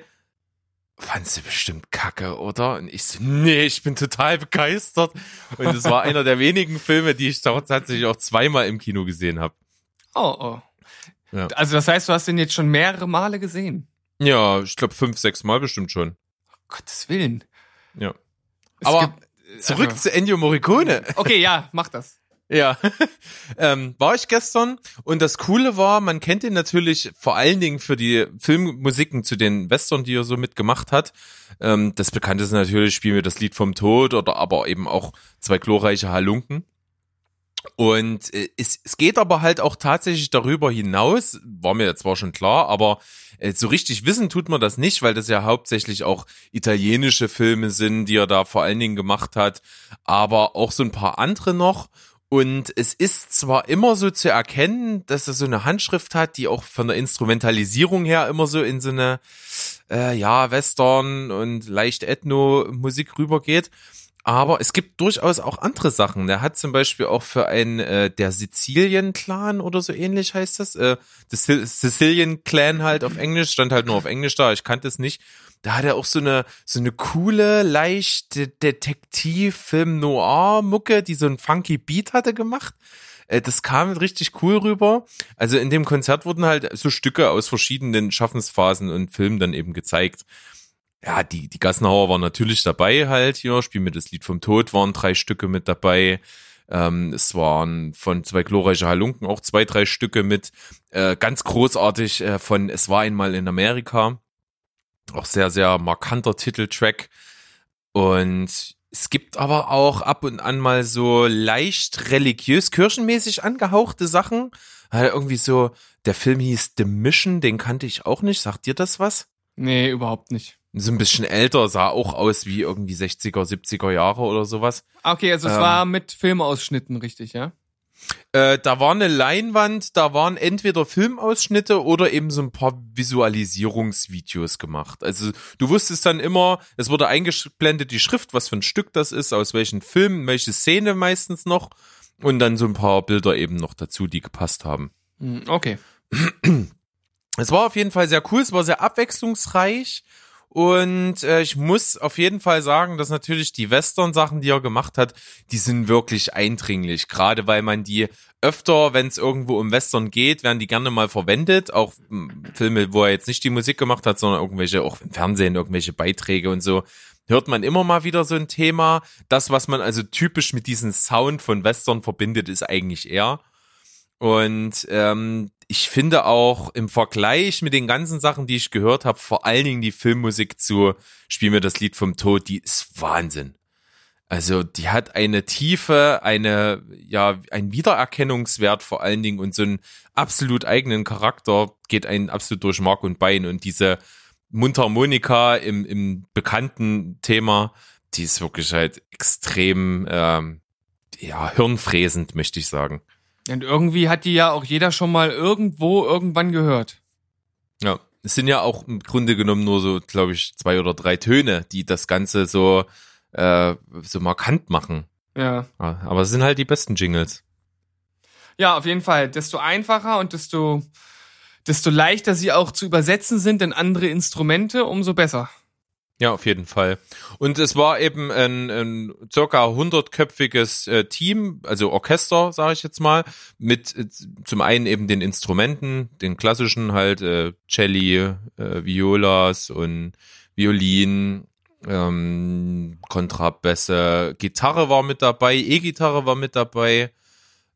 S2: fandst du bestimmt kacke, oder? Und ich so, nee, ich bin total begeistert. Und es war einer der wenigen Filme, die ich tatsächlich auch zweimal im Kino gesehen habe.
S1: Oh, oh.
S2: Ja.
S1: Also das heißt, du hast den jetzt schon mehrere Male gesehen.
S2: Ja, ich glaube fünf, sechs Mal bestimmt schon.
S1: Gottes Willen.
S2: Ja.
S1: Es
S2: Aber
S1: gibt-
S2: Zurück
S1: also,
S2: zu Ennio Morricone.
S1: Okay, ja, mach das.
S2: Ja, ähm, war ich gestern und das Coole war, man kennt ihn natürlich vor allen Dingen für die Filmmusiken zu den Western, die er so mitgemacht hat. Ähm, das bekannteste natürlich spielen wir das Lied vom Tod oder aber eben auch zwei glorreiche Halunken. Und äh, es, es geht aber halt auch tatsächlich darüber hinaus, war mir zwar schon klar, aber äh, so richtig wissen tut man das nicht, weil das ja hauptsächlich auch italienische Filme sind, die er da vor allen Dingen gemacht hat, aber auch so ein paar andere noch. Und es ist zwar immer so zu erkennen, dass er so eine Handschrift hat, die auch von der Instrumentalisierung her immer so in so eine, äh, ja, Western und leicht Ethno-Musik rübergeht. Aber es gibt durchaus auch andere Sachen. Der hat zum Beispiel auch für einen äh, der Sizilien-Clan oder so ähnlich heißt das. Äh, das Sicilian-Clan halt auf Englisch, stand halt nur auf Englisch da, ich kannte es nicht. Da hat er auch so eine, so eine coole, leichte Detektiv-Film-Noir-Mucke, die so einen funky Beat hatte gemacht. Äh, Das kam richtig cool rüber. Also in dem Konzert wurden halt so Stücke aus verschiedenen Schaffensphasen und Filmen dann eben gezeigt ja, die, die Gassenhauer waren natürlich dabei halt hier, Spiel mir das Lied vom Tod, waren drei Stücke mit dabei. Ähm, es waren von zwei glorreiche Halunken auch zwei, drei Stücke mit. Äh, ganz großartig äh, von Es war einmal in Amerika. Auch sehr, sehr markanter Titeltrack. Und es gibt aber auch ab und an mal so leicht religiös, kirchenmäßig angehauchte Sachen. Halt irgendwie so, der Film hieß The Mission, den kannte ich auch nicht. Sagt dir das was?
S1: Nee, überhaupt nicht.
S2: So ein bisschen älter, sah auch aus wie irgendwie 60er, 70er Jahre oder sowas.
S1: Ah, Okay, also es
S2: Ähm.
S1: war mit Filmausschnitten, richtig, ja?
S2: Äh, da war eine Leinwand, da waren entweder Filmausschnitte oder eben so ein paar Visualisierungsvideos gemacht. Also du wusstest dann immer, es wurde eingeblendet die Schrift, was für ein Stück das ist, aus welchen Filmen, welche Szene meistens noch und dann so ein paar Bilder eben noch dazu, die gepasst haben.
S1: Hm, Okay.
S2: Es war auf jeden Fall sehr cool, es war sehr abwechslungsreich und äh, ich muss auf jeden Fall sagen, dass natürlich die Western-Sachen, die er gemacht hat, die sind wirklich eindringlich. Gerade weil man die öfter, wenn es irgendwo um Western geht, werden die gerne mal verwendet. Auch m, Filme, wo er jetzt nicht die Musik gemacht hat, sondern irgendwelche, auch im Fernsehen, irgendwelche Beiträge und so. Hört man immer mal wieder so ein Thema. Das, was man also typisch mit diesem Sound von Western verbindet, ist eigentlich er. Und ähm, ich finde auch im Vergleich mit den ganzen Sachen, die ich gehört habe, vor allen Dingen die Filmmusik zu Spiel mir das Lied vom Tod, die ist Wahnsinn. Also die hat eine Tiefe, eine ja ein Wiedererkennungswert vor allen Dingen und so einen absolut eigenen Charakter geht einen absolut durch Mark und Bein und diese Mundharmonika im, im bekannten Thema, die ist wirklich halt extrem ähm, ja hirnfräsend, möchte ich sagen.
S1: Und irgendwie hat die ja auch jeder schon mal irgendwo irgendwann gehört.
S2: Ja, es sind ja auch im Grunde genommen nur so, glaube ich, zwei oder drei Töne, die das Ganze so, äh, so markant machen.
S1: Ja.
S2: Aber es sind halt die besten Jingles.
S1: Ja, auf jeden Fall. Desto einfacher und desto, desto leichter sie auch zu übersetzen sind in andere Instrumente, umso besser.
S2: Ja, auf jeden Fall. Und es war eben ein, ein circa hundertköpfiges äh, Team, also Orchester, sage ich jetzt mal, mit äh, zum einen eben den Instrumenten, den klassischen halt äh, Celli, äh, Violas und Violin, ähm, Kontrabässe, Gitarre war mit dabei, E-Gitarre war mit dabei,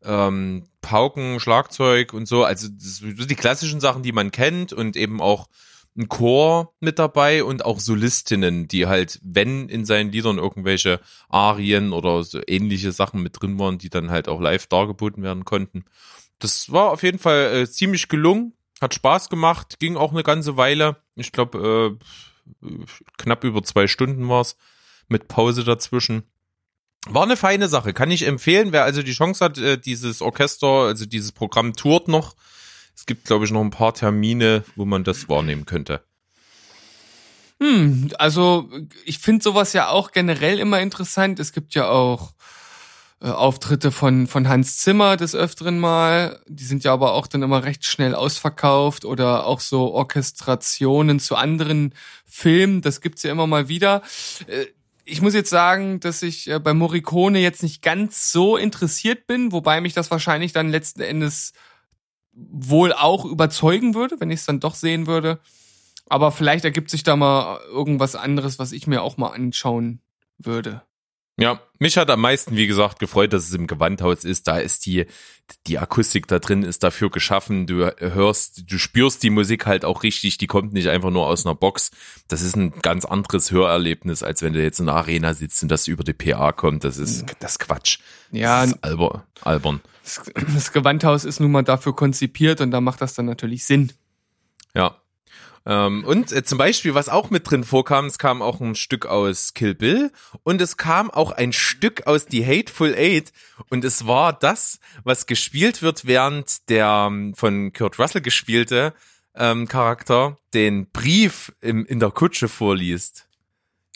S2: ähm, Pauken, Schlagzeug und so, also das die klassischen Sachen, die man kennt und eben auch ein Chor mit dabei und auch Solistinnen, die halt, wenn in seinen Liedern irgendwelche Arien oder so ähnliche Sachen mit drin waren, die dann halt auch live dargeboten werden konnten. Das war auf jeden Fall äh, ziemlich gelungen, hat Spaß gemacht, ging auch eine ganze Weile. Ich glaube, äh, knapp über zwei Stunden war's mit Pause dazwischen. War eine feine Sache, kann ich empfehlen. Wer also die Chance hat, äh, dieses Orchester, also dieses Programm tourt noch. Es gibt, glaube ich, noch ein paar Termine, wo man das wahrnehmen könnte.
S1: Hm, also ich finde sowas ja auch generell immer interessant. Es gibt ja auch äh, Auftritte von, von Hans Zimmer des Öfteren mal. Die sind ja aber auch dann immer recht schnell ausverkauft oder auch so Orchestrationen zu anderen Filmen. Das gibt's ja immer mal wieder. Äh, ich muss jetzt sagen, dass ich äh, bei Morricone jetzt nicht ganz so interessiert bin, wobei mich das wahrscheinlich dann letzten Endes wohl auch überzeugen würde, wenn ich es dann doch sehen würde. Aber vielleicht ergibt sich da mal irgendwas anderes, was ich mir auch mal anschauen würde.
S2: Ja, mich hat am meisten, wie gesagt, gefreut, dass es im Gewandhaus ist. Da ist die, die Akustik da drin ist dafür geschaffen. Du hörst, du spürst die Musik halt auch richtig. Die kommt nicht einfach nur aus einer Box. Das ist ein ganz anderes Hörerlebnis, als wenn du jetzt in der Arena sitzt und das über die PA kommt. Das ist, das ist Quatsch.
S1: Ja,
S2: das ist alber, albern.
S1: das, das Gewandhaus ist nun mal dafür konzipiert und da macht das dann natürlich Sinn.
S2: Ja. Ähm, und äh, zum Beispiel, was auch mit drin vorkam, es kam auch ein Stück aus Kill Bill und es kam auch ein Stück aus The Hateful Eight und es war das, was gespielt wird, während der ähm, von Kurt Russell gespielte ähm, Charakter den Brief im, in der Kutsche vorliest.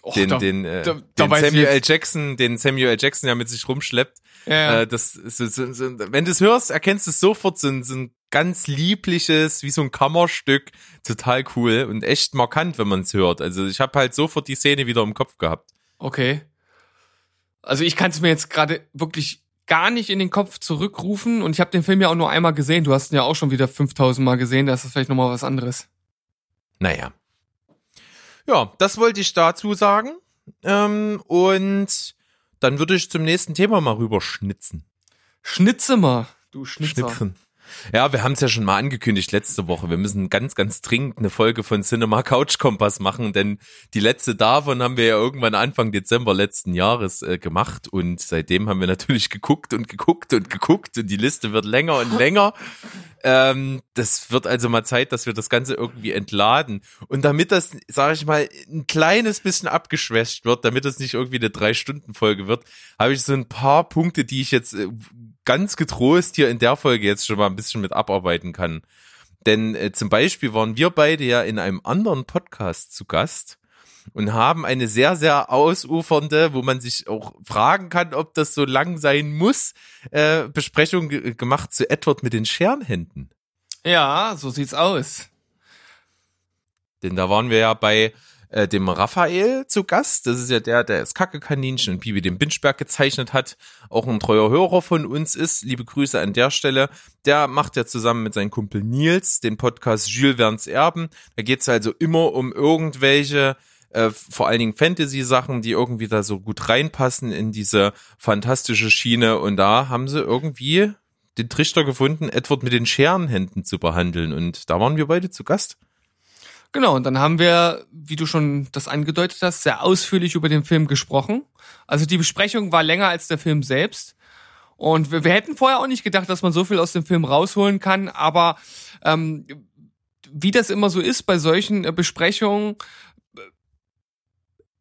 S1: Och,
S2: Den,
S1: da-
S2: den, äh,
S1: da-
S2: den
S1: da ich
S2: Samuel L. Jackson, den Samuel L. Jackson ja mit sich rumschleppt.
S1: Ja,
S2: Äh, das so, so, so, wenn du es hörst, erkennst du es sofort, so so ein ganz liebliches, wie so ein Kammerstück, total cool und echt markant, wenn man es hört. Also ich habe halt sofort die Szene wieder im Kopf gehabt.
S1: okay. Also ich kann es mir jetzt gerade wirklich gar nicht in den Kopf zurückrufen und ich habe den Film ja auch nur einmal gesehen. Du hast ihn ja auch schon wieder 5000 Mal gesehen, da ist das vielleicht nochmal was anderes.
S2: Naja. Ja, das wollte ich dazu sagen. Ähm, und dann würde ich zum nächsten Thema mal rüberschnitzen.
S1: Schnitze mal, du Schnitzer.
S2: Schnipfen. Ja, wir haben es ja schon mal angekündigt letzte Woche. Wir müssen ganz, ganz dringend eine Folge von Cinema Couch Kompass machen, denn die letzte davon haben wir ja irgendwann Anfang Dezember letzten Jahres äh, gemacht und seitdem haben wir natürlich geguckt und geguckt und geguckt und die Liste wird länger und länger. Ähm, das wird also mal Zeit, dass wir das Ganze irgendwie entladen. Und damit das, sage ich mal, ein kleines bisschen abgeschwächt wird, damit das nicht irgendwie eine Drei-Stunden-Folge wird, habe ich so ein paar Punkte, die ich jetzt äh, ganz getrost hier in der Folge jetzt schon mal ein bisschen mit abarbeiten kann. Denn äh, zum Beispiel waren wir beide ja in einem anderen Podcast zu Gast und haben eine sehr, sehr ausufernde, wo man sich auch fragen kann, ob das so lang sein muss, äh, Besprechung ge gemacht zu Edward mit den Scherenhänden.
S1: Ja, so sieht's aus.
S2: Denn da waren wir ja bei äh, dem Raphael zu Gast. Das ist ja der, der das Kacke-Kaninchen und Bibi den Binchberg gezeichnet hat. Auch ein treuer Hörer von uns ist. Liebe Grüße an der Stelle. Der macht ja zusammen mit seinem Kumpel Nils den Podcast Jules Verne's Erben. Da geht's also immer um irgendwelche äh, vor allen Dingen Fantasy-Sachen, die irgendwie da so gut reinpassen in diese fantastische Schiene. Und da haben sie irgendwie den Trichter gefunden, Edward mit den Scherenhänden zu behandeln. Und da waren wir beide zu Gast.
S1: Genau, und dann haben wir, wie du schon das angedeutet hast, sehr ausführlich über den Film gesprochen. Also die Besprechung war länger als der Film selbst. Und wir, wir hätten vorher auch nicht gedacht, dass man so viel aus dem Film rausholen kann, aber ähm, wie das immer so ist bei solchen äh, Besprechungen,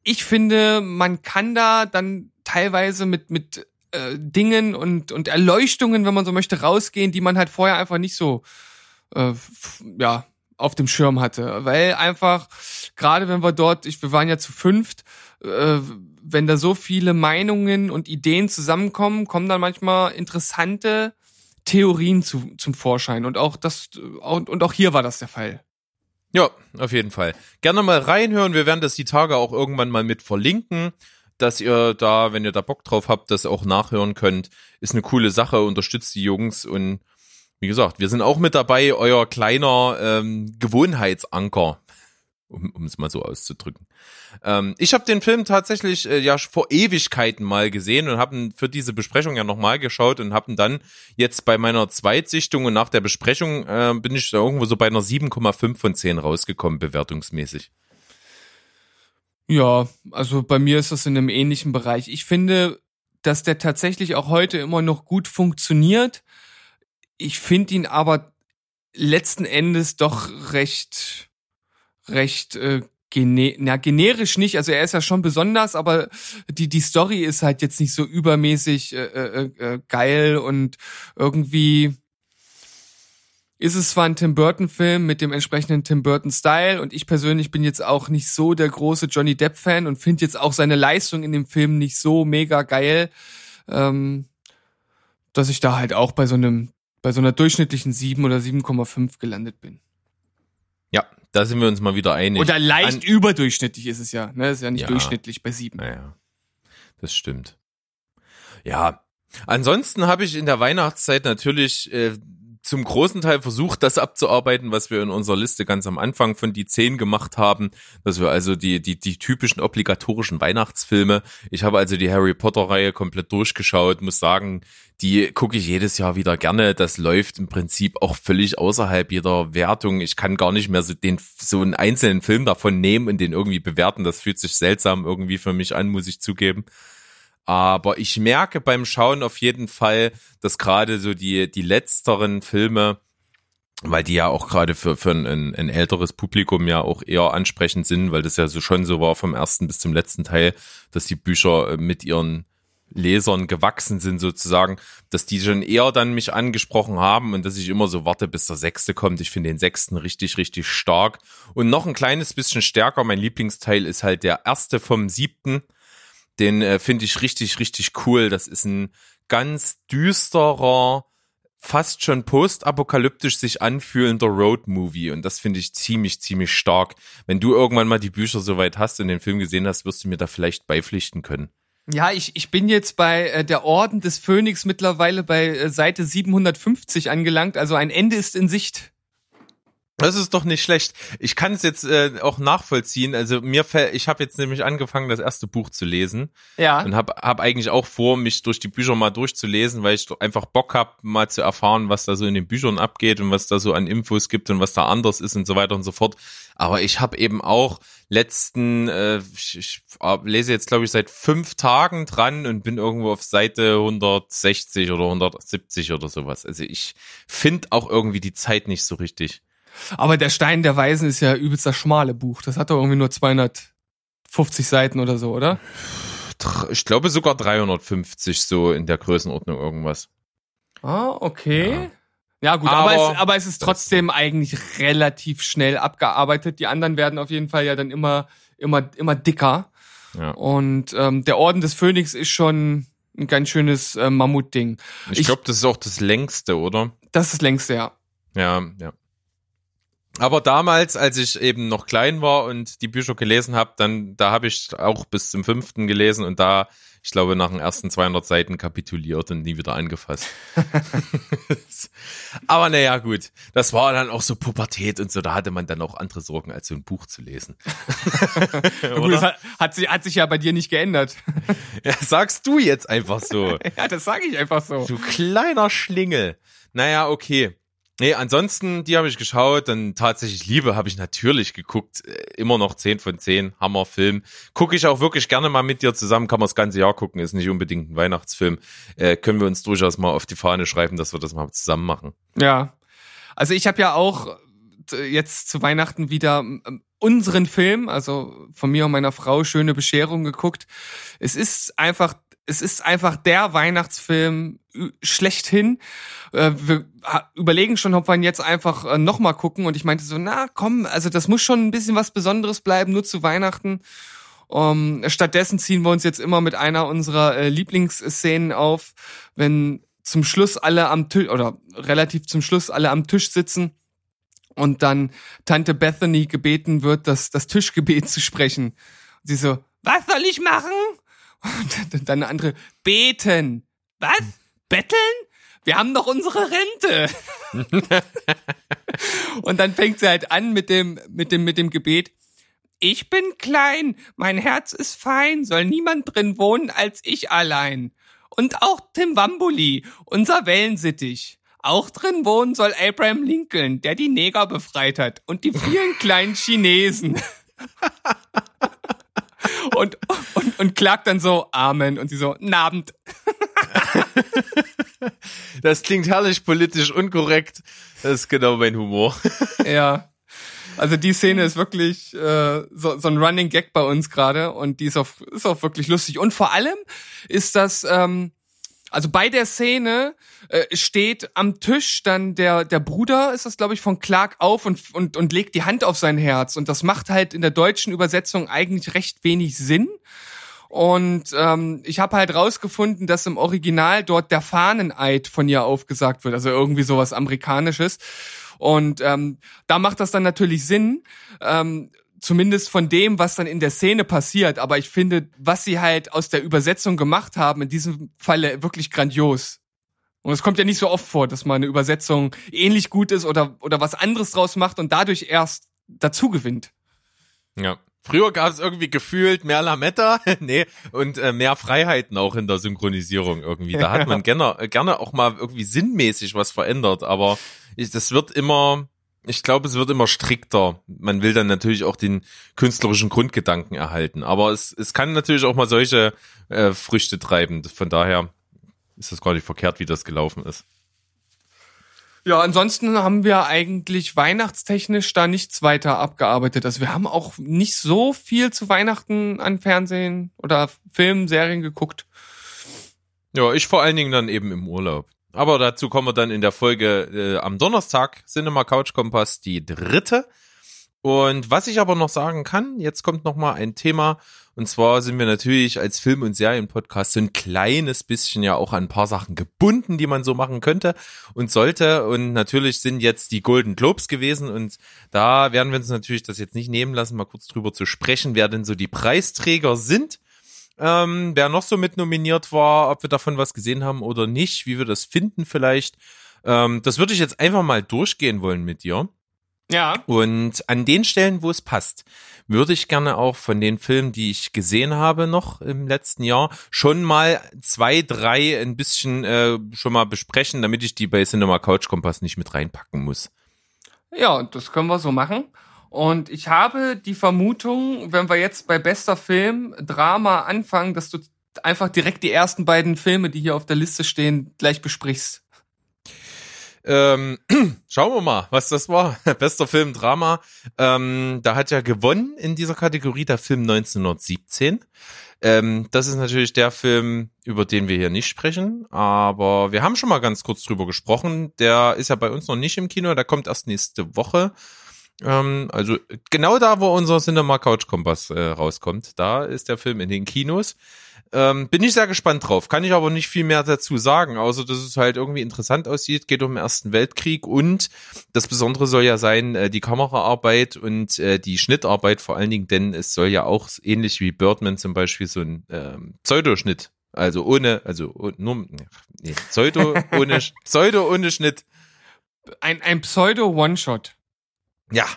S1: ich finde, man kann da dann teilweise mit, mit äh, Dingen und, und Erleuchtungen, wenn man so möchte, rausgehen, die man halt vorher einfach nicht so äh, ja, auf dem Schirm hatte. Weil einfach, gerade wenn wir dort, ich, wir waren ja zu fünft, äh, wenn da so viele Meinungen und Ideen zusammenkommen, kommen dann manchmal interessante Theorien zu, zum Vorschein. Und auch das, und, und auch hier war das der Fall.
S2: Ja, auf jeden Fall. Gerne mal reinhören. Wir werden das die Tage auch irgendwann mal mit verlinken, dass ihr da, wenn ihr da Bock drauf habt, das auch nachhören könnt. Ist eine coole Sache, unterstützt die Jungs und wie gesagt, wir sind auch mit dabei, euer kleiner ähm, Gewohnheitsanker, um, um es mal so auszudrücken. Ähm, ich habe den Film tatsächlich äh, ja vor Ewigkeiten mal gesehen und habe für diese Besprechung ja nochmal geschaut und habe dann jetzt bei meiner Zweitsichtung und nach der Besprechung äh, bin ich da irgendwo so bei einer 7,5 von 10 rausgekommen, bewertungsmäßig.
S1: Ja, also bei mir ist das in einem ähnlichen Bereich. Ich finde, dass der tatsächlich auch heute immer noch gut funktioniert. Ich finde ihn aber letzten Endes doch recht, recht äh, gene na, generisch nicht. Also er ist ja schon besonders, aber die, die Story ist halt jetzt nicht so übermäßig äh, äh, äh, geil und irgendwie ist es zwar ein Tim Burton-Film mit dem entsprechenden Tim Burton-Style und ich persönlich bin jetzt auch nicht so der große Johnny Depp-Fan und finde jetzt auch seine Leistung in dem Film nicht so mega geil, ähm, dass ich da halt auch bei so einem bei so einer durchschnittlichen 7 oder 7,5 gelandet bin.
S2: Ja, da sind wir uns mal wieder einig.
S1: Oder leicht
S2: An
S1: überdurchschnittlich ist es ja. Ne? Ist ja nicht
S2: Ja.
S1: durchschnittlich bei 7.
S2: Naja, das stimmt. Ja, ansonsten habe ich in der Weihnachtszeit natürlich äh, zum großen Teil versucht, das abzuarbeiten, was wir in unserer Liste ganz am Anfang von die 10 gemacht haben, dass wir also die, die, die typischen obligatorischen Weihnachtsfilme, ich habe also die Harry Potter Reihe komplett durchgeschaut, muss sagen, die gucke ich jedes Jahr wieder gerne, das läuft im Prinzip auch völlig außerhalb jeder Wertung, ich kann gar nicht mehr so den, so einen einzelnen Film davon nehmen und den irgendwie bewerten, das fühlt sich seltsam irgendwie für mich an, muss ich zugeben. Aber ich merke beim Schauen auf jeden Fall, dass gerade so die, die letzteren Filme, weil die ja auch gerade für, für ein, ein älteres Publikum ja auch eher ansprechend sind, weil das ja so schon so war vom ersten bis zum letzten Teil, dass die Bücher mit ihren Lesern gewachsen sind sozusagen, dass die schon eher dann mich angesprochen haben und dass ich immer so warte, bis der sechste kommt. Ich finde den sechsten richtig, richtig stark. Und noch ein kleines bisschen stärker, mein Lieblingsteil ist halt der erste vom siebten. Den äh, finde ich richtig, richtig cool. Das ist ein ganz düsterer, fast schon postapokalyptisch sich anfühlender Road-Movie. Und das finde ich ziemlich, ziemlich stark. Wenn du irgendwann mal die Bücher soweit hast und den Film gesehen hast, wirst du mir da vielleicht beipflichten können.
S1: Ja, ich, ich bin jetzt bei äh, der Orden des Phönix mittlerweile bei äh, Seite 750 angelangt. Also ein Ende ist in Sicht.
S2: Das ist doch nicht schlecht. Ich kann es jetzt äh, auch nachvollziehen. Also mir fällt, ich habe jetzt nämlich angefangen, das erste Buch zu lesen
S1: Ja.
S2: und habe hab eigentlich auch vor, mich durch die Bücher mal durchzulesen, weil ich einfach Bock hab, mal zu erfahren, was da so in den Büchern abgeht und was da so an Infos gibt und was da anders ist und so weiter und so fort. Aber ich habe eben auch letzten, äh, ich, ich äh, lese jetzt glaube ich seit fünf Tagen dran und bin irgendwo auf Seite 160 oder 170 oder sowas. Also ich finde auch irgendwie die Zeit nicht so richtig.
S1: Aber der Stein der Weisen ist ja übelst das schmale Buch. Das hat doch irgendwie nur 250 Seiten oder so, oder?
S2: Ich glaube sogar 350 so in der Größenordnung irgendwas.
S1: Ah, okay. Ja, gut,
S2: Aber-
S1: aber, es, aber es ist trotzdem eigentlich relativ schnell abgearbeitet. Die anderen werden auf jeden Fall ja dann immer, immer, immer dicker.
S2: Ja.
S1: Und ähm, der Orden des Phönix ist schon ein ganz schönes äh, Mammutding.
S2: Ich,
S1: Ich-
S2: glaube, das ist auch das längste, oder?
S1: Das ist das längste, ja.
S2: Ja, ja. Aber damals, als ich eben noch klein war und die Bücher gelesen habe, dann da habe ich auch bis zum fünften gelesen und da, ich glaube, nach den ersten 200 Seiten kapituliert und nie wieder angefasst. Aber naja, gut. Das war dann auch so Pubertät und so. Da hatte man dann auch andere Sorgen, als so ein Buch zu lesen.
S1: Gut, das hat, hat, sich, hat sich ja bei dir nicht geändert.
S2: Ja, sagst du jetzt einfach so.
S1: ja, das sage ich einfach so.
S2: Du kleiner Schlingel. Naja, okay. Nee, ansonsten, die habe ich geschaut, dann tatsächlich Liebe habe ich natürlich geguckt. Äh, Immer noch 10 von 10, Hammerfilm. Gucke ich auch wirklich gerne mal mit dir zusammen, kann man das ganze Jahr gucken, ist nicht unbedingt ein Weihnachtsfilm. Äh, können wir uns durchaus mal auf die Fahne schreiben, dass wir das mal zusammen machen.
S1: Ja. Also ich habe ja auch äh, jetzt zu Weihnachten wieder unseren Film, also von mir und meiner Frau, Schöne Bescherung geguckt. Es ist einfach, es ist einfach der Weihnachtsfilm ü- schlechthin. Äh, wir überlegen schon, ob wir ihn jetzt einfach äh, nochmal gucken. Und ich meinte so, na komm, also das muss schon ein bisschen was Besonderes bleiben, nur zu Weihnachten. Um, stattdessen ziehen wir uns jetzt immer mit einer unserer äh, Lieblingsszenen auf, wenn zum Schluss alle am Tisch oder relativ zum Schluss alle am Tisch sitzen und dann Tante Bethany gebeten wird, das, das Tischgebet zu sprechen. Und sie so, was soll ich machen? Und dann eine andere, beten. Was? Betteln? Wir haben doch unsere Rente. und dann fängt sie halt an mit dem, mit dem, mit dem Gebet. Ich bin klein, mein Herz ist fein, soll niemand drin wohnen als ich allein. Und auch Tim Wambuli, unser Wellensittich. Auch drin wohnen soll Abraham Lincoln, der die Neger befreit hat und die vielen kleinen Chinesen. und, und, und klagt dann so, Amen. Und sie so, Nabend.
S2: Das klingt herrlich politisch unkorrekt. Das ist genau mein Humor.
S1: Ja. Also die Szene ist wirklich äh, so, so ein Running Gag bei uns gerade und die ist auch, ist auch wirklich lustig. Und vor allem ist das, ähm, also bei der Szene äh, steht am Tisch dann der, der Bruder, ist das glaube ich, von Clark auf und, und, und legt die Hand auf sein Herz. Und das macht halt in der deutschen Übersetzung eigentlich recht wenig Sinn. Und ähm, ich habe halt rausgefunden, dass im Original dort der Fahneneid von ihr aufgesagt wird, also irgendwie sowas Amerikanisches. Und ähm, da macht das dann natürlich Sinn, ähm, zumindest von dem, was dann in der Szene passiert. Aber ich finde, was sie halt aus der Übersetzung gemacht haben, in diesem Falle wirklich grandios. Und es kommt ja nicht so oft vor, dass mal eine Übersetzung ähnlich gut ist oder, oder was anderes draus macht und dadurch erst dazu gewinnt.
S2: Ja. Früher gab es irgendwie gefühlt mehr Lametta, nee, und äh, mehr Freiheiten auch in der Synchronisierung irgendwie. Da hat man gerne, äh, gerne auch mal irgendwie sinnmäßig was verändert, aber ich, das wird immer, ich glaube, es wird immer strikter. Man will dann natürlich auch den künstlerischen Grundgedanken erhalten, aber es, es kann natürlich auch mal solche äh, Früchte treiben. Von daher ist das gar nicht verkehrt, wie das gelaufen ist.
S1: Ja, ansonsten haben wir eigentlich weihnachtstechnisch da nichts weiter abgearbeitet. Also wir haben auch nicht so viel zu Weihnachten an Fernsehen oder Filmen, Serien geguckt.
S2: Ja, ich vor allen Dingen dann eben im Urlaub. Aber dazu kommen wir dann in der Folge äh, am Donnerstag, Cinema Couch Kompass, die dritte. Und was ich aber noch sagen kann, jetzt kommt noch mal ein Thema. Und zwar sind wir natürlich als Film- und Serienpodcast so ein kleines bisschen ja auch an ein paar Sachen gebunden, die man so machen könnte und sollte. Und natürlich sind jetzt die Golden Globes gewesen. Und da werden wir uns natürlich das jetzt nicht nehmen lassen, mal kurz drüber zu sprechen, wer denn so die Preisträger sind ähm, wer noch so mit nominiert war, ob wir davon was gesehen haben oder nicht, wie wir das finden vielleicht. Ähm, das würde ich jetzt einfach mal durchgehen wollen mit dir.
S1: Ja.
S2: Und an den Stellen, wo es passt, würde ich gerne auch von den Filmen, die ich gesehen habe noch im letzten Jahr, schon mal zwei, drei ein bisschen äh, schon mal besprechen, damit ich die bei Cinema Couch Kompass nicht mit reinpacken muss.
S1: Ja, das können wir so machen. Und ich habe die Vermutung, wenn wir jetzt bei bester Film Drama anfangen, dass du einfach direkt die ersten beiden Filme, die hier auf der Liste stehen, gleich besprichst.
S2: Ähm, schauen wir mal, was das war. Bester Film Drama. Ähm, da hat ja gewonnen in dieser Kategorie der Film 1917. Ähm, das ist natürlich der Film, über den wir hier nicht sprechen, aber wir haben schon mal ganz kurz drüber gesprochen. Der ist ja bei uns noch nicht im Kino, der kommt erst nächste Woche. Ähm, also genau da, wo unser Cinema Couch Kompass äh, rauskommt, da ist der Film in den Kinos. Ähm, bin ich sehr gespannt drauf. Kann ich aber nicht viel mehr dazu sagen, außer dass es halt irgendwie interessant aussieht. Geht um den Ersten Weltkrieg und das Besondere soll ja sein, äh, die Kameraarbeit und äh, die Schnittarbeit vor allen Dingen, denn es soll ja auch ähnlich wie Birdman zum Beispiel so ein ähm, Pseudoschnitt, also ohne, also oh, nur, nee, Pseudo ohne, Pseudo ohne Schnitt.
S1: Ein, ein Pseudo-One-Shot.
S2: Ja,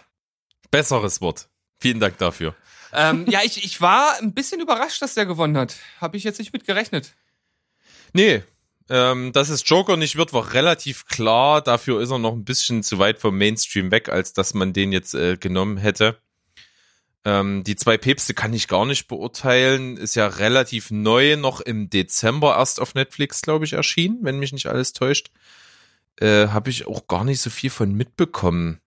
S2: besseres Wort. Vielen Dank dafür.
S1: ähm, ja, ich, ich war ein bisschen überrascht, dass der gewonnen hat. Habe ich jetzt nicht mit gerechnet.
S2: Nee, ähm, dass es Joker nicht wird, war relativ klar. Dafür ist er noch ein bisschen zu weit vom Mainstream weg, als dass man den jetzt äh, genommen hätte. Ähm, die zwei Päpste kann ich gar nicht beurteilen. Ist ja relativ neu, noch im Dezember erst auf Netflix, glaube ich, erschienen, wenn mich nicht alles täuscht. Äh, Habe ich auch gar nicht so viel von mitbekommen.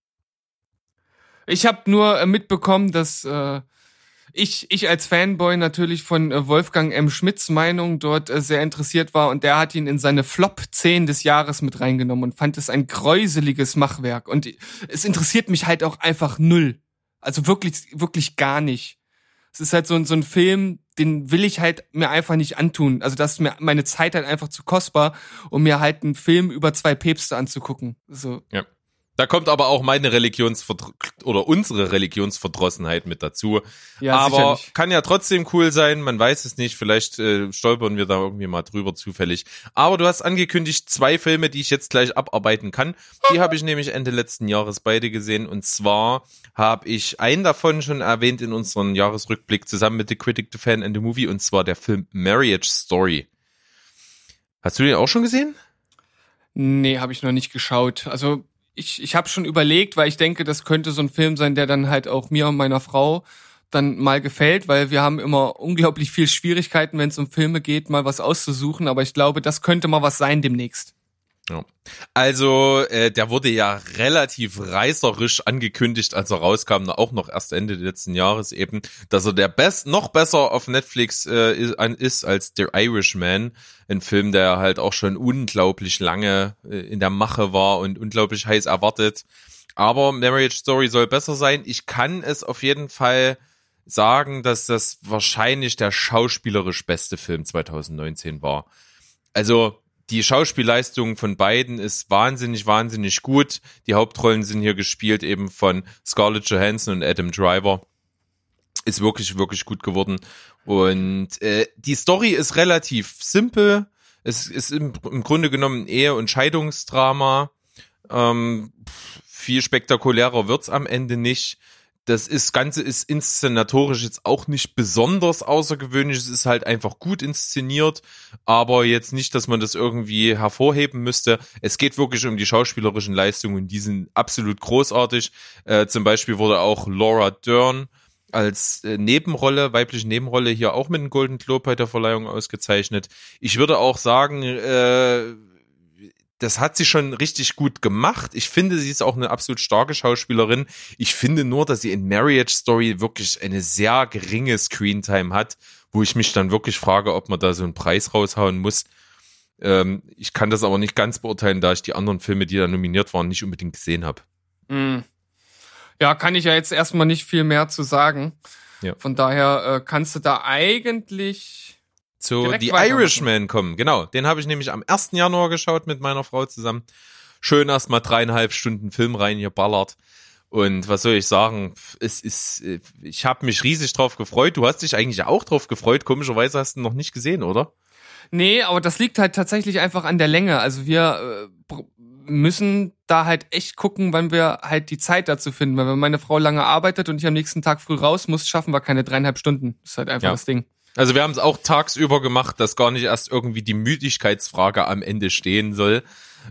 S1: Ich habe nur äh, mitbekommen, dass äh, ich, ich als Fanboy natürlich von äh, Wolfgang M. Schmidts Meinung dort äh, sehr interessiert war und der hat ihn in seine Flop 10 des Jahres mit reingenommen und fand es ein gräuseliges Machwerk. Und es interessiert mich halt auch einfach null. Also wirklich, wirklich gar nicht. Es ist halt so, ein so ein Film, den will ich halt mir einfach nicht antun. Also das ist mir meine Zeit halt einfach zu kostbar, um mir halt einen Film über zwei Päpste anzugucken. So.
S2: Ja. Da kommt aber auch meine Religionsverdr oder unsere Religionsverdrossenheit mit dazu.
S1: Ja,
S2: aber
S1: sicherlich.
S2: kann ja trotzdem cool sein, man weiß es nicht, vielleicht äh, stolpern wir da irgendwie mal drüber zufällig. Aber du hast angekündigt, zwei Filme, die ich jetzt gleich abarbeiten kann. Die habe ich nämlich Ende letzten Jahres beide gesehen und zwar habe ich einen davon schon erwähnt in unserem Jahresrückblick zusammen mit The Critic, The Fan and The Movie und zwar der Film Marriage Story. Hast du den auch schon gesehen?
S1: Nee, habe ich noch nicht geschaut. Also ich, ich habe schon überlegt, weil ich denke, das könnte so ein Film sein, der dann halt auch mir und meiner Frau dann mal gefällt, weil wir haben immer unglaublich viel Schwierigkeiten, wenn es um Filme geht, mal was auszusuchen. Aber ich glaube, das könnte mal was sein demnächst.
S2: Ja. Also, äh, der wurde ja relativ reißerisch angekündigt, als er rauskam, auch noch erst Ende letzten Jahres eben, dass er der best, noch besser auf Netflix äh, ist, als The Irishman, ein Film, der halt auch schon unglaublich lange äh, in der Mache war und unglaublich heiß erwartet. Aber Marriage Story soll besser sein. Ich kann es auf jeden Fall sagen, dass das wahrscheinlich der schauspielerisch beste Film 2019 war. Also die Schauspielleistung von beiden ist wahnsinnig, wahnsinnig gut. Die Hauptrollen sind hier gespielt eben von Scarlett Johansson und Adam Driver. Ist wirklich, wirklich gut geworden. Und äh, die Story ist relativ simpel. Es ist im, im Grunde genommen ein Ehe- und Scheidungsdrama. Ähm, viel spektakulärer wird's am Ende nicht. Das ist, Ganze ist inszenatorisch jetzt auch nicht besonders außergewöhnlich. Es ist halt einfach gut inszeniert, aber jetzt nicht, dass man das irgendwie hervorheben müsste. Es geht wirklich um die schauspielerischen Leistungen, die sind absolut großartig. Äh, zum Beispiel wurde auch Laura Dern als äh, Nebenrolle, weibliche Nebenrolle hier auch mit einem Golden Globe bei der Verleihung ausgezeichnet. Ich würde auch sagen, äh, das hat sie schon richtig gut gemacht. Ich finde, sie ist auch eine absolut starke Schauspielerin. Ich finde nur, dass sie in Marriage Story wirklich eine sehr geringe Screentime hat, wo ich mich dann wirklich frage, ob man da so einen Preis raushauen muss. Ähm, ich kann das aber nicht ganz beurteilen, da ich die anderen Filme, die da nominiert waren, nicht unbedingt gesehen habe.
S1: Mm. Ja, kann ich ja jetzt erstmal nicht viel mehr zu sagen.
S2: Ja.
S1: Von daher äh, kannst du da eigentlich
S2: zu
S1: Direkt
S2: The. Irishman kommen. Genau, den habe ich nämlich am 1. Januar geschaut mit meiner Frau zusammen. Schön erstmal dreieinhalb Stunden Film reingeballert. Und was soll ich sagen? Es ist, äh, ich habe mich riesig drauf gefreut. Du hast dich eigentlich auch drauf gefreut. Komischerweise hast du ihn noch nicht gesehen, oder?
S1: Nee, aber das liegt halt tatsächlich einfach an der Länge. Also wir, äh, müssen da halt echt gucken, wann wir halt die Zeit dazu finden. Weil wenn meine Frau lange arbeitet und ich am nächsten Tag früh raus muss, schaffen wir keine dreieinhalb Stunden. Das ist halt einfach
S2: Ja.
S1: das Ding.
S2: Also wir haben es auch tagsüber gemacht, dass gar nicht erst irgendwie die Müdigkeitsfrage am Ende stehen soll.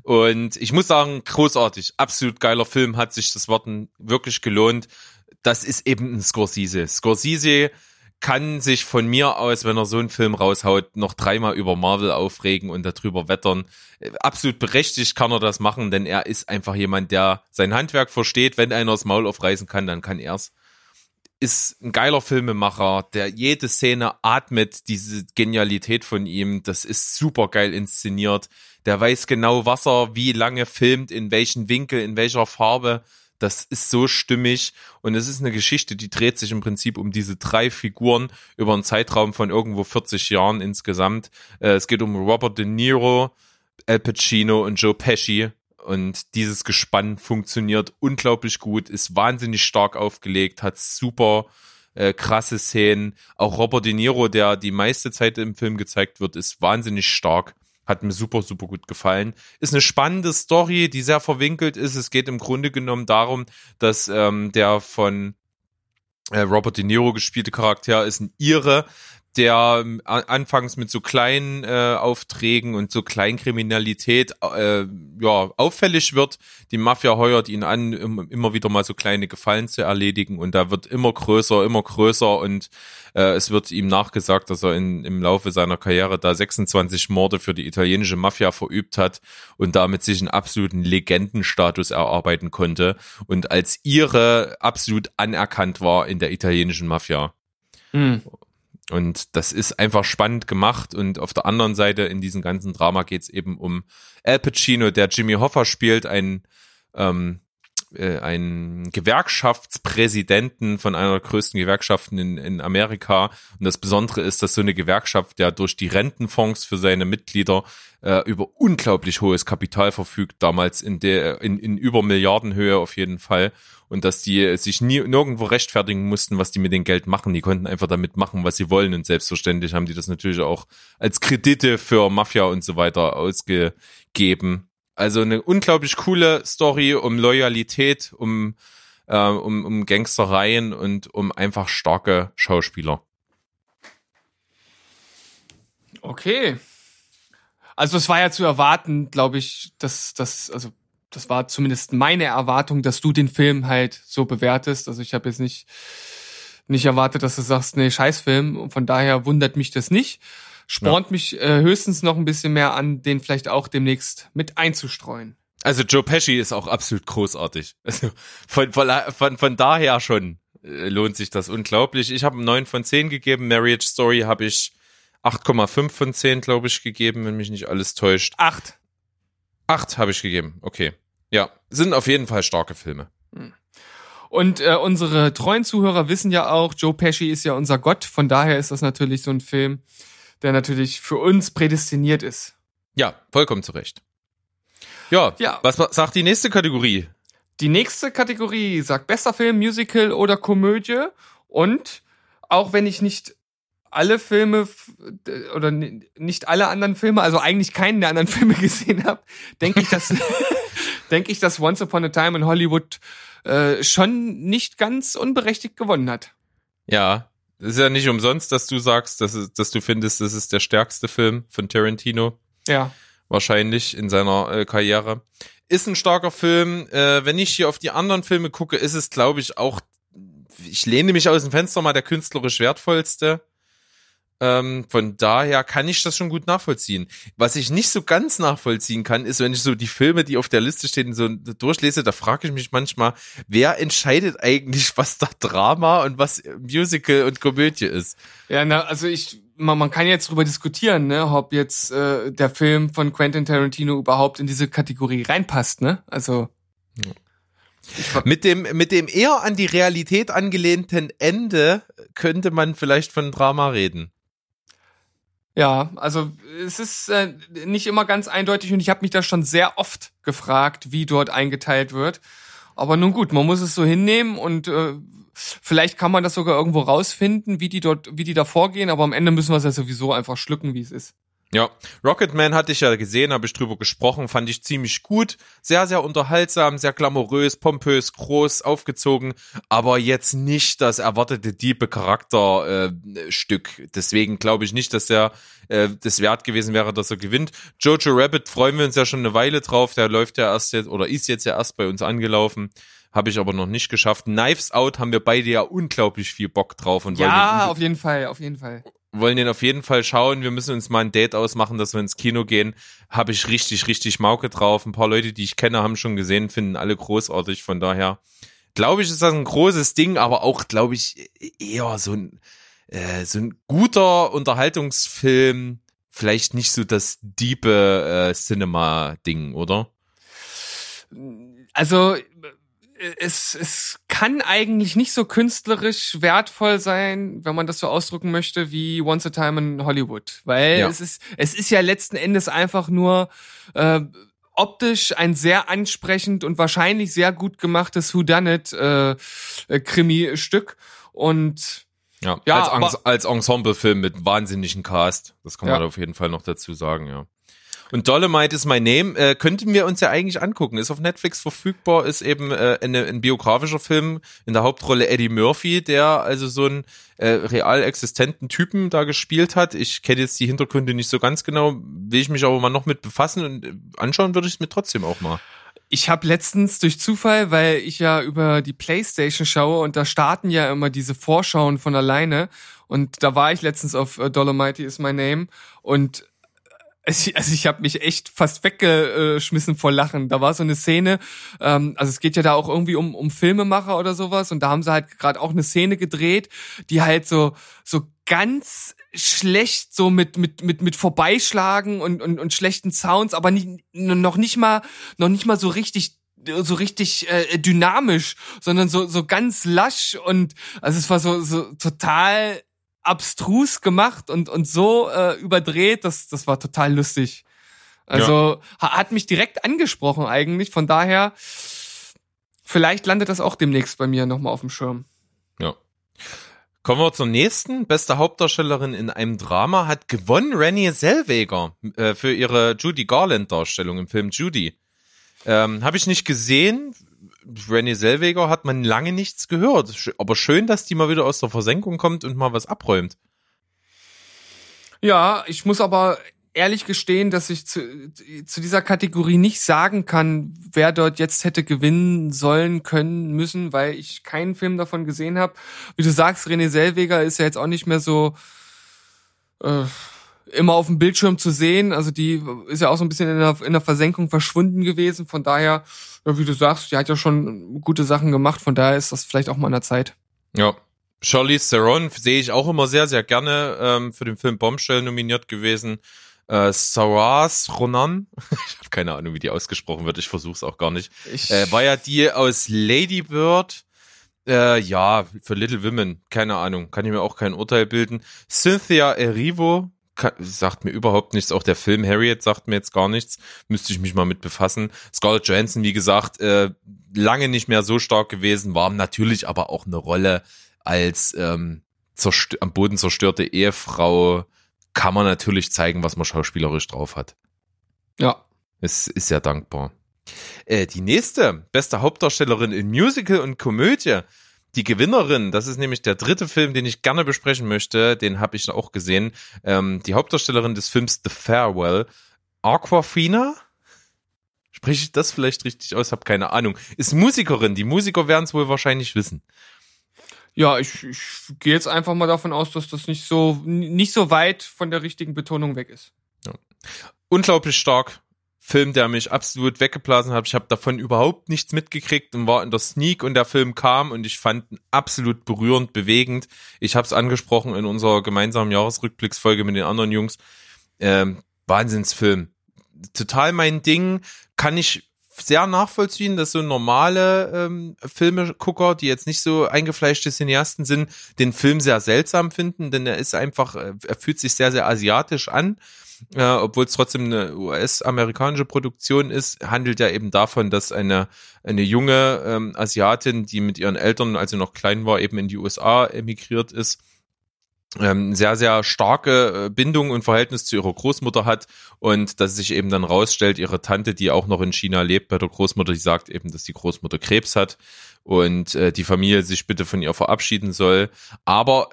S2: Und ich muss sagen, großartig, absolut geiler Film, hat sich das Worten wirklich gelohnt. Das ist eben ein Scorsese. Scorsese kann sich von mir aus, wenn er so einen Film raushaut, noch dreimal über Marvel aufregen und darüber wettern. Absolut berechtigt kann er das machen, denn er ist einfach jemand, der sein Handwerk versteht. Wenn einer das Maul aufreißen kann, dann kann er's ist ein geiler Filmemacher, der jede Szene atmet, diese Genialität von ihm, das ist super geil inszeniert. Der weiß genau, was er wie lange filmt, in welchen Winkel, in welcher Farbe. Das ist so stimmig und es ist eine Geschichte, die dreht sich im Prinzip um diese drei Figuren über einen Zeitraum von irgendwo 40 Jahren insgesamt. Äh, Es geht um Robert De Niro, Al Pacino und Joe Pesci. Und dieses Gespann funktioniert unglaublich gut, ist wahnsinnig stark aufgelegt, hat super äh, krasse Szenen. Auch Robert De Niro, der die meiste Zeit im Film gezeigt wird, ist wahnsinnig stark. Hat mir super, super gut gefallen. Ist eine spannende Story, die sehr verwinkelt ist. Es geht im Grunde genommen darum, dass ähm, der von äh, Robert De Niro gespielte Charakter ist ein Ire, der a- anfangs mit so kleinen äh, Aufträgen und so Kleinkriminalität äh, ja auffällig wird. Die Mafia heuert ihn an, um immer wieder mal so kleine Gefallen zu erledigen und da wird immer größer, immer größer und äh, es wird ihm nachgesagt, dass er in, im Laufe seiner Karriere da 26 Morde für die italienische Mafia verübt hat und damit sich einen absoluten Legendenstatus erarbeiten konnte und als ihre absolut anerkannt war in der italienischen Mafia.
S1: Hm.
S2: Und das ist einfach spannend gemacht. Und auf der anderen Seite in diesem ganzen Drama geht es eben um Al Pacino, der Jimmy Hoffa spielt, ein, ähm, äh, ein Gewerkschaftspräsidenten von einer der größten Gewerkschaften in, in Amerika. Und das Besondere ist, dass so eine Gewerkschaft, der durch die Rentenfonds für seine Mitglieder äh, über unglaublich hohes Kapital verfügt, damals in der in, in über Milliardenhöhe auf jeden Fall und dass die sich nie nirgendwo rechtfertigen mussten, was die mit dem Geld machen. Die konnten einfach damit machen, was sie wollen und selbstverständlich haben die das natürlich auch als Kredite für Mafia und so weiter ausgegeben. Also eine unglaublich coole Story um Loyalität, um äh, um, um Gangstereien und um einfach starke Schauspieler.
S1: Okay. Also es war ja zu erwarten, glaube ich, dass das, also das war zumindest meine Erwartung, dass du den Film halt so bewertest. Also ich habe jetzt nicht nicht erwartet, dass du sagst, nee, Scheißfilm. Und von daher wundert mich das nicht. Spornt mich äh, höchstens noch ein bisschen mehr an, den vielleicht auch demnächst mit einzustreuen.
S2: Also Joe Pesci ist auch absolut großartig. Also von, von, von, von daher schon äh, lohnt sich das unglaublich. Ich habe einen 9 von 10 gegeben. Marriage Story habe ich 8,5 von 10, glaube ich, gegeben, wenn mich nicht alles täuscht.
S1: Acht.
S2: 8 habe ich gegeben. Okay. Ja, sind auf jeden Fall starke Filme.
S1: Und äh, unsere treuen Zuhörer wissen ja auch, Joe Pesci ist ja unser Gott. Von daher ist das natürlich so ein Film, der natürlich für uns prädestiniert ist.
S2: Ja, vollkommen zu Recht. Ja,
S1: Ja.
S2: was sagt die nächste Kategorie?
S1: Die nächste Kategorie sagt bester Film, Musical oder Komödie. Und auch wenn ich nicht alle Filme oder nicht alle anderen Filme, also eigentlich keinen der anderen Filme gesehen habe, denke ich, dass denke ich, dass Once Upon a Time in Hollywood äh, schon nicht ganz unberechtigt gewonnen hat.
S2: Ja, ist ja nicht umsonst, dass du sagst, dass, es, dass du findest, das ist der stärkste Film von Tarantino.
S1: Ja.
S2: wahrscheinlich in seiner äh, Karriere. Ist ein starker Film. Äh, wenn ich hier auf die anderen Filme gucke, ist es, glaube ich, auch, ich lehne mich aus dem Fenster mal der künstlerisch wertvollste. Ähm, von daher kann ich das schon gut nachvollziehen. Was ich nicht so ganz nachvollziehen kann, ist, wenn ich so die Filme, die auf der Liste stehen, so durchlese, da frage ich mich manchmal, wer entscheidet eigentlich, was da Drama und was Musical und Komödie ist?
S1: Ja, na, also ich, man, man kann jetzt drüber diskutieren, ne, ob jetzt äh, der Film von Quentin Tarantino überhaupt in diese Kategorie reinpasst, ne? Also
S2: Mit dem, mit dem eher an die Realität angelehnten Ende könnte man vielleicht von Drama reden.
S1: Ja, also es ist äh, nicht immer ganz eindeutig und ich habe mich da schon sehr oft gefragt, wie dort eingeteilt wird. Aber nun gut, man muss es so hinnehmen und äh, vielleicht kann man das sogar irgendwo rausfinden, wie die dort, wie die da vorgehen. Aber am Ende müssen wir es ja sowieso einfach schlucken, wie es ist.
S2: Ja, Rocketman hatte ich ja gesehen, habe ich drüber gesprochen, fand ich ziemlich gut, sehr, sehr unterhaltsam, sehr glamourös, pompös, groß, aufgezogen, aber jetzt nicht das erwartete diebe Charakterstück. Äh, Deswegen glaube ich nicht, dass er äh, das wert gewesen wäre, dass er gewinnt. Jojo Rabbit freuen wir uns ja schon eine Weile drauf, der läuft ja erst jetzt oder ist jetzt ja erst bei uns angelaufen. Habe ich aber noch nicht geschafft. Knives Out haben wir beide ja unglaublich viel Bock drauf und wollen
S1: Ja,
S2: den
S1: auf jeden Fall, auf jeden Fall.
S2: Wollen den auf jeden Fall schauen. Wir müssen uns mal ein Date ausmachen, dass wir ins Kino gehen. Habe ich richtig, richtig Mauke drauf. Ein paar Leute, die ich kenne, haben schon gesehen, finden alle großartig. Von daher glaube ich, ist das ein großes Ding, aber auch, glaube ich, eher so ein, äh, so ein guter Unterhaltungsfilm. Vielleicht nicht so das diepe äh, Cinema-Ding, oder?
S1: Also es, es kann eigentlich nicht so künstlerisch wertvoll sein, wenn man das so ausdrücken möchte, wie Once a Time in Hollywood. Weil
S2: Ja.
S1: es ist, es ist ja letzten Endes einfach nur äh, optisch ein sehr ansprechend und wahrscheinlich sehr gut gemachtes Whodunit äh, äh, Krimi-Stück. Und
S2: Ja,
S1: Ja,
S2: als, als Ensemblefilm mit wahnsinnigen Cast. Das kann
S1: Ja.
S2: man auf jeden Fall noch dazu sagen, ja. Und Dolomite is my name, äh, könnten wir uns ja eigentlich angucken. Ist auf Netflix verfügbar, ist eben äh, eine, ein biografischer Film in der Hauptrolle Eddie Murphy, der also so einen äh, real existenten Typen da gespielt hat. Ich kenne jetzt die Hintergründe nicht so ganz genau, will ich mich aber mal noch mit befassen und äh, anschauen würde ich es mir trotzdem auch mal.
S1: Ich habe letztens durch Zufall, weil ich ja über die Playstation schaue und da starten ja immer diese Vorschauen von alleine und da war ich letztens auf äh, Dolomite is my name und es- also ich habe mich echt fast weggeschmissen vor Lachen. Da war so eine Szene, ähm, also es geht ja da auch irgendwie um, um Filmemacher oder sowas und da haben sie halt gerade auch eine Szene gedreht, die halt so so ganz schlecht so mit mit mit mit vorbeischlagen und und, und schlechten Sounds, aber nicht, noch nicht mal noch nicht mal so richtig so richtig äh, dynamisch, sondern so so ganz lasch und also es war so so total abstrus gemacht und und so äh, überdreht, das das war total lustig. Also ha- hat mich direkt angesprochen eigentlich, von daher vielleicht landet das auch demnächst bei mir nochmal auf dem Schirm.
S2: Ja. Kommen wir zur nächsten. Beste Hauptdarstellerin in einem Drama hat gewonnen Renée Zellweger äh, für ihre Judy Garland Darstellung im Film Judy. Ähm, Habe ich nicht gesehen. Renée Zellweger hat man lange nichts gehört. Aber schön, dass die mal wieder aus der Versenkung kommt und mal was abräumt.
S1: Ja, ich muss aber ehrlich gestehen, dass ich zu, zu dieser Kategorie nicht sagen kann, wer dort jetzt hätte gewinnen sollen, können, müssen, weil ich keinen Film davon gesehen habe. Wie du sagst, René Selweger ist ja jetzt auch nicht mehr so äh, immer auf dem Bildschirm zu sehen. Also die ist ja auch so ein bisschen in der, in der Versenkung verschwunden gewesen. Von daher, ja, wie du sagst, die hat ja schon gute Sachen gemacht. Von daher ist das vielleicht auch mal an der Zeit.
S2: Ja. Charlize Theron sehe ich auch immer sehr, sehr gerne ähm, für den Film Bombshell nominiert gewesen. Äh, Saras Ronan, ich habe keine Ahnung, wie die ausgesprochen wird, ich versuche es auch gar nicht.
S1: Ich,
S2: Äh, war ja die aus Lady Bird. Äh, ja, für Little Women, keine Ahnung, kann ich mir auch kein Urteil bilden. Cynthia Erivo, sagt mir überhaupt nichts. Auch der Film Harriet sagt mir jetzt gar nichts. Müsste ich mich mal mit befassen. Scarlett Johansson, wie gesagt, äh, lange nicht mehr so stark gewesen, war natürlich aber auch eine Rolle als ähm, am Boden zerstörte Ehefrau. Kann man natürlich zeigen, was man schauspielerisch drauf hat.
S1: ja.
S2: Es ist sehr dankbar. Äh, die nächste, beste Hauptdarstellerin in Musical und Komödie. Die Gewinnerin, das ist nämlich der dritte Film, den ich gerne besprechen möchte, den habe ich auch gesehen. Ähm, die Hauptdarstellerin des Films The Farewell, Aquafina. Spreche ich das vielleicht richtig aus? Hab keine Ahnung. Ist Musikerin. Die Musiker werden es wohl wahrscheinlich wissen.
S1: Ja, ich, ich gehe jetzt einfach mal davon aus, dass das nicht so nicht so weit von der richtigen Betonung weg ist.
S2: unglaublich stark. Film, der mich absolut weggeblasen hat. Ich habe davon überhaupt nichts mitgekriegt und war in der Sneak und der Film kam und ich fand ihn absolut berührend, bewegend. Ich habe es angesprochen in unserer gemeinsamen Jahresrückblicksfolge mit den anderen Jungs. Ähm, Wahnsinnsfilm. Total mein Ding. Kann ich sehr nachvollziehen, dass so normale ähm, Filmegucker, die jetzt nicht so eingefleischte Cineasten sind, den Film sehr seltsam finden, denn er ist einfach, äh, er fühlt sich sehr, sehr asiatisch an äh, obwohl es trotzdem eine US-amerikanische Produktion ist, handelt ja eben davon, dass eine, eine junge ähm, Asiatin, die mit ihren Eltern, als sie noch klein war, eben in die USA emigriert ist ähm, sehr, sehr starke äh, Bindung und Verhältnis zu ihrer Großmutter hat und dass sich eben dann rausstellt, ihre Tante, die auch noch in China lebt, bei der Großmutter, die sagt eben, dass die Großmutter Krebs hat und äh, die Familie sich bitte von ihr verabschieden soll. Aber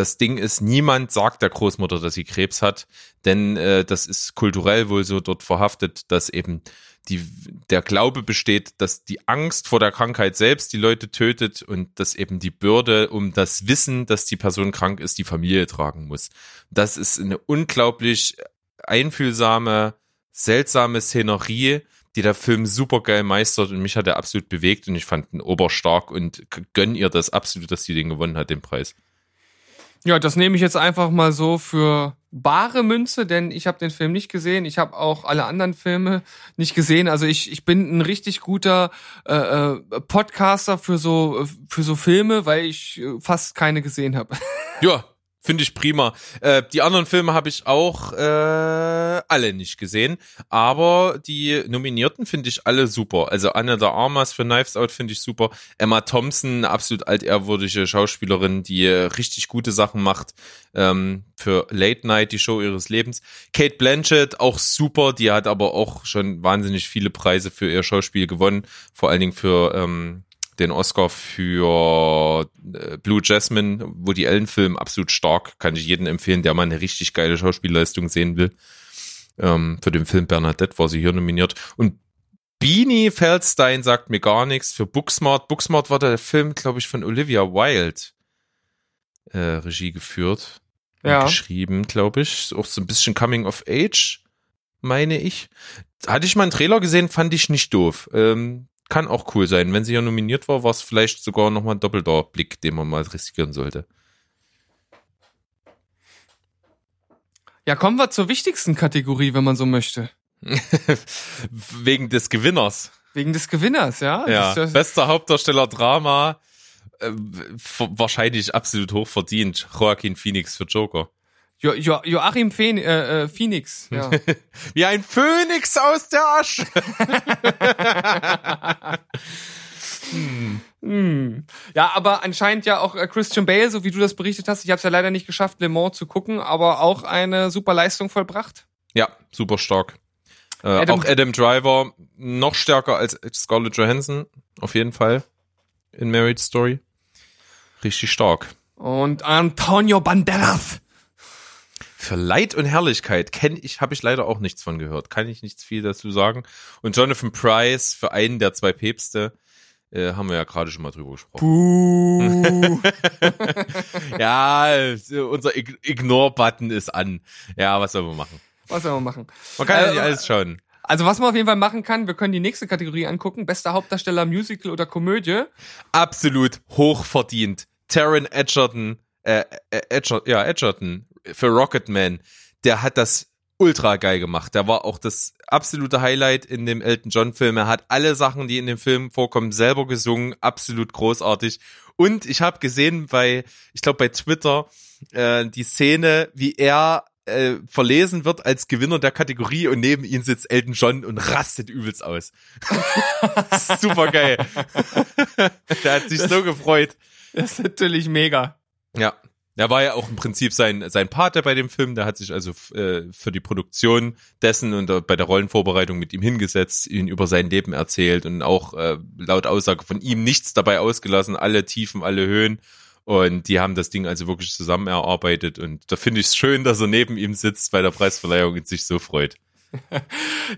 S2: das Ding ist, niemand sagt der Großmutter, dass sie Krebs hat, denn äh, das ist kulturell wohl so dort verhaftet, dass eben die, der Glaube besteht, dass die Angst vor der Krankheit selbst die Leute tötet und dass eben die Bürde um das Wissen, dass die Person krank ist, die Familie tragen muss. Das ist eine unglaublich einfühlsame, seltsame Szenerie, die der Film super geil meistert und mich hat er absolut bewegt und ich fand ihn oberstark und gönn ihr das absolut, dass sie den gewonnen hat, den Preis.
S1: Ja, das nehme ich jetzt einfach mal so für bare Münze, denn ich habe den Film nicht gesehen. Ich habe auch alle anderen Filme nicht gesehen. Also ich, ich bin ein richtig guter äh, äh, Podcaster für so für so Filme, weil ich äh, fast keine gesehen habe.
S2: Ja, Finde ich prima. Äh, die anderen Filme habe ich auch äh, alle nicht gesehen, aber die Nominierten finde ich alle super. Also Anna de Armas für Knives Out finde ich super. Emma Thompson, absolut altehrwürdige Schauspielerin, die äh, richtig gute Sachen macht ähm, für Late Night, die Show ihres Lebens. Kate Blanchett, auch super, die hat aber auch schon wahnsinnig viele Preise für ihr Schauspiel gewonnen, vor allen Dingen für ähm, den Oscar für äh, Blue Jasmine, wo die Ellen-Film absolut stark, kann ich jedem empfehlen, der mal eine richtig geile Schauspielleistung sehen will. Ähm, für den Film Bernadette war sie hier nominiert. Und Beanie Feldstein sagt mir gar nichts für Booksmart. Booksmart war der Film, glaube ich, von Olivia Wilde äh, Regie geführt.
S1: Ja.
S2: Geschrieben, glaube ich. Auch so ein bisschen Coming of Age, meine ich. Hatte ich mal einen Trailer gesehen, fand ich nicht doof. Ähm, kann auch cool sein. Wenn sie ja nominiert war, war es vielleicht sogar nochmal ein doppelter Blick, den man mal riskieren sollte.
S1: Ja, kommen wir zur wichtigsten Kategorie, wenn man so möchte.
S2: Wegen des Gewinners.
S1: Wegen des Gewinners, ja?
S2: Ja,
S1: ist
S2: bester Hauptdarsteller Drama, äh, wahrscheinlich absolut hoch verdient. Joaquin Phoenix für Joker.
S1: Jo jo Joachim Phen äh, äh, Phoenix, ja.
S2: Wie ein Phönix aus der Asche.
S1: Hm. Ja, aber anscheinend ja auch äh, Christian Bale, so wie du das berichtet hast, ich habe es ja leider nicht geschafft, Le Mans zu gucken, aber auch eine super Leistung vollbracht.
S2: Ja, super stark. Äh,
S1: Adam-
S2: auch Adam Driver noch stärker als Scarlett Johansson, auf jeden Fall. In Marriage Story. Richtig stark.
S1: Und Antonio Banderas.
S2: Für Leid und Herrlichkeit kenne ich, habe ich leider auch nichts von gehört. Kann ich nichts viel dazu sagen. Und Jonathan Price für einen der zwei Päpste äh, haben wir ja gerade schon mal drüber gesprochen.
S1: Buh.
S2: Ja, unser Ig- Ignore-Button ist an. Ja, was soll man machen?
S1: Was soll man machen?
S2: Man kann ja
S1: Äh,
S2: nicht alles schauen.
S1: Also was man auf jeden Fall machen kann, wir können die nächste Kategorie angucken. Bester Hauptdarsteller, Musical oder Komödie.
S2: Absolut hochverdient. Taron Edgerton, äh, äh, Edger, ja, Edgerton für Rocketman, der hat das ultra geil gemacht. Der war auch das absolute Highlight in dem Elton John Film. Er hat alle Sachen, die in dem Film vorkommen, selber gesungen. Absolut großartig. Und ich habe gesehen bei, ich glaube bei Twitter, äh, die Szene, wie er äh, verlesen wird als Gewinner der Kategorie und neben ihm sitzt Elton John und rastet übelst aus. Super geil. der hat sich so gefreut.
S1: Das ist natürlich mega.
S2: Ja. Er war ja auch im Prinzip sein, sein Pate bei dem Film. Der hat sich also äh, für die Produktion dessen und äh, bei der Rollenvorbereitung mit ihm hingesetzt, ihn über sein Leben erzählt und auch äh, laut Aussage von ihm nichts dabei ausgelassen, alle Tiefen, alle Höhen. Und die haben das Ding also wirklich zusammen erarbeitet. Und da finde ich es schön, dass er neben ihm sitzt bei der Preisverleihung und sich so freut.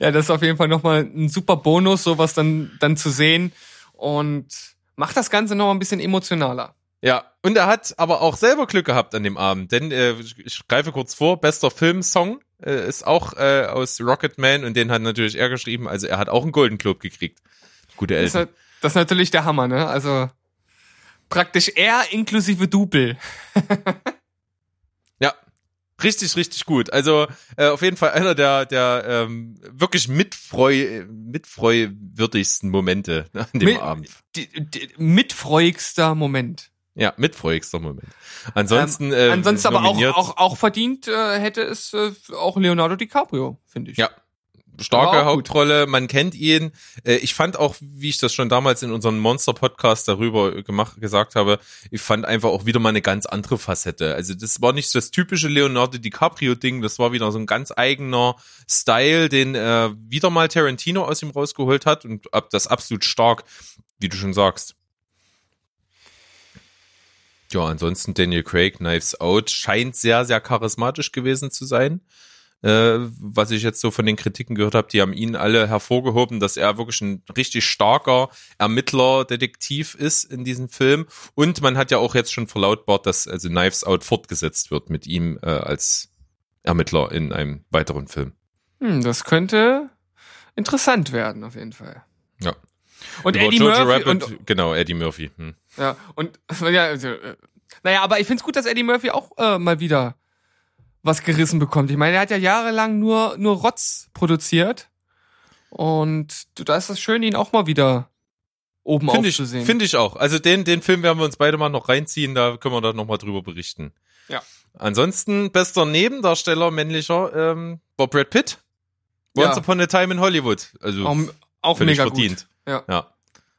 S1: Ja, das ist auf jeden Fall nochmal ein super Bonus, sowas dann, dann zu sehen. Und macht das Ganze noch ein bisschen emotionaler.
S2: Ja, und er hat aber auch selber Glück gehabt an dem Abend, denn äh, ich greife kurz vor, bester Filmsong äh, ist auch äh, aus Rocketman und den hat natürlich er geschrieben, also er hat auch einen Golden Globe gekriegt. Gute
S1: Das ist,
S2: Eltern.
S1: halt- das ist natürlich der Hammer, ne? Also praktisch er inklusive Double.
S2: Ja, richtig, richtig gut. Also äh, auf jeden Fall einer der, der ähm, wirklich mitfreu, mitfreuwürdigsten Momente ne, an dem
S1: Mit-
S2: Abend.
S1: Die, die, mitfreuigster Moment.
S2: Ja, mitfreudigster Moment. Ansonsten, äh,
S1: Ansonsten aber auch, auch, auch verdient äh, hätte es äh, auch Leonardo DiCaprio, finde ich.
S2: Ja, starke. Hauptrolle, man kennt ihn. Äh, Ich fand auch, wie ich das schon damals in unserem Monster-Podcast darüber gemacht, gesagt habe, ich fand einfach auch wieder mal eine ganz andere Facette. Also das war nicht das typische Leonardo DiCaprio-Ding, das war wieder so ein ganz eigener Style, den äh, wieder mal Tarantino aus ihm rausgeholt hat und ab das absolut stark, wie du schon sagst. Ja, ansonsten Daniel Craig, Knives Out, scheint sehr, sehr charismatisch gewesen zu sein. Äh, was ich jetzt so von den Kritiken gehört habe, die haben ihn alle hervorgehoben, dass er wirklich ein richtig starker Ermittler, Detektiv ist in diesem Film. Und man hat ja auch jetzt schon verlautbart, dass also Knives Out fortgesetzt wird mit ihm äh, als Ermittler in einem weiteren Film.
S1: Hm, das könnte interessant werden, auf jeden Fall.
S2: Ja.
S1: Und
S2: Über
S1: Eddie
S2: Jojo
S1: Murphy
S2: Rabbit,
S1: und,
S2: genau, Eddie Murphy. Hm.
S1: ja, und ja, also, äh, naja, aber ich find's gut, dass Eddie Murphy auch äh, mal wieder was gerissen bekommt. Ich meine, er hat ja jahrelang nur nur Rotz produziert und du, da ist es schön, ihn auch mal wieder oben
S2: Finde ich,
S1: aufzusehen.
S2: finde ich auch. Also den, den Film werden wir uns beide mal noch reinziehen, da können wir dann nochmal drüber berichten.
S1: Ja.
S2: Ansonsten, bester Nebendarsteller, männlicher, ähm, war Brad Pitt. Once
S1: Ja.
S2: Upon a Time in Hollywood. Also
S1: auch, auch mega
S2: verdient.
S1: gut. Ja.
S2: Ja.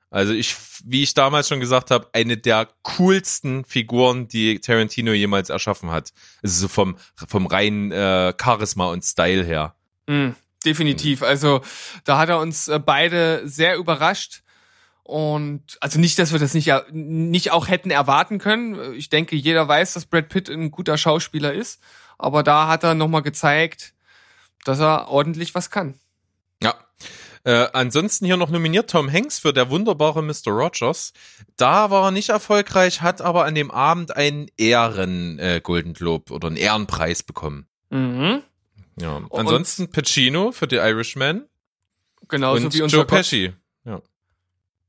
S2: Also ich, wie ich damals schon gesagt habe, eine der coolsten Figuren, die Tarantino jemals erschaffen hat. Also so vom, vom reinen äh, Charisma und Style her.
S1: Mm, definitiv. Also da hat er uns äh, beide sehr überrascht. Und also nicht, dass wir das nicht, ja- nicht auch hätten erwarten können. Ich denke, jeder weiß, dass Brad Pitt ein guter Schauspieler ist. Aber da hat er nochmal gezeigt, dass er ordentlich was kann.
S2: Ja. Äh, ansonsten hier noch nominiert Tom Hanks für der wunderbare Mr. Rogers. Da war er nicht erfolgreich, hat aber an dem Abend einen Ehren äh, Golden Globe oder einen Ehrenpreis bekommen.
S1: Mhm.
S2: Ja. Ansonsten Pacino für The Irishman
S1: Genauso
S2: und
S1: wie unser
S2: Joe
S1: Gott.
S2: Pesci.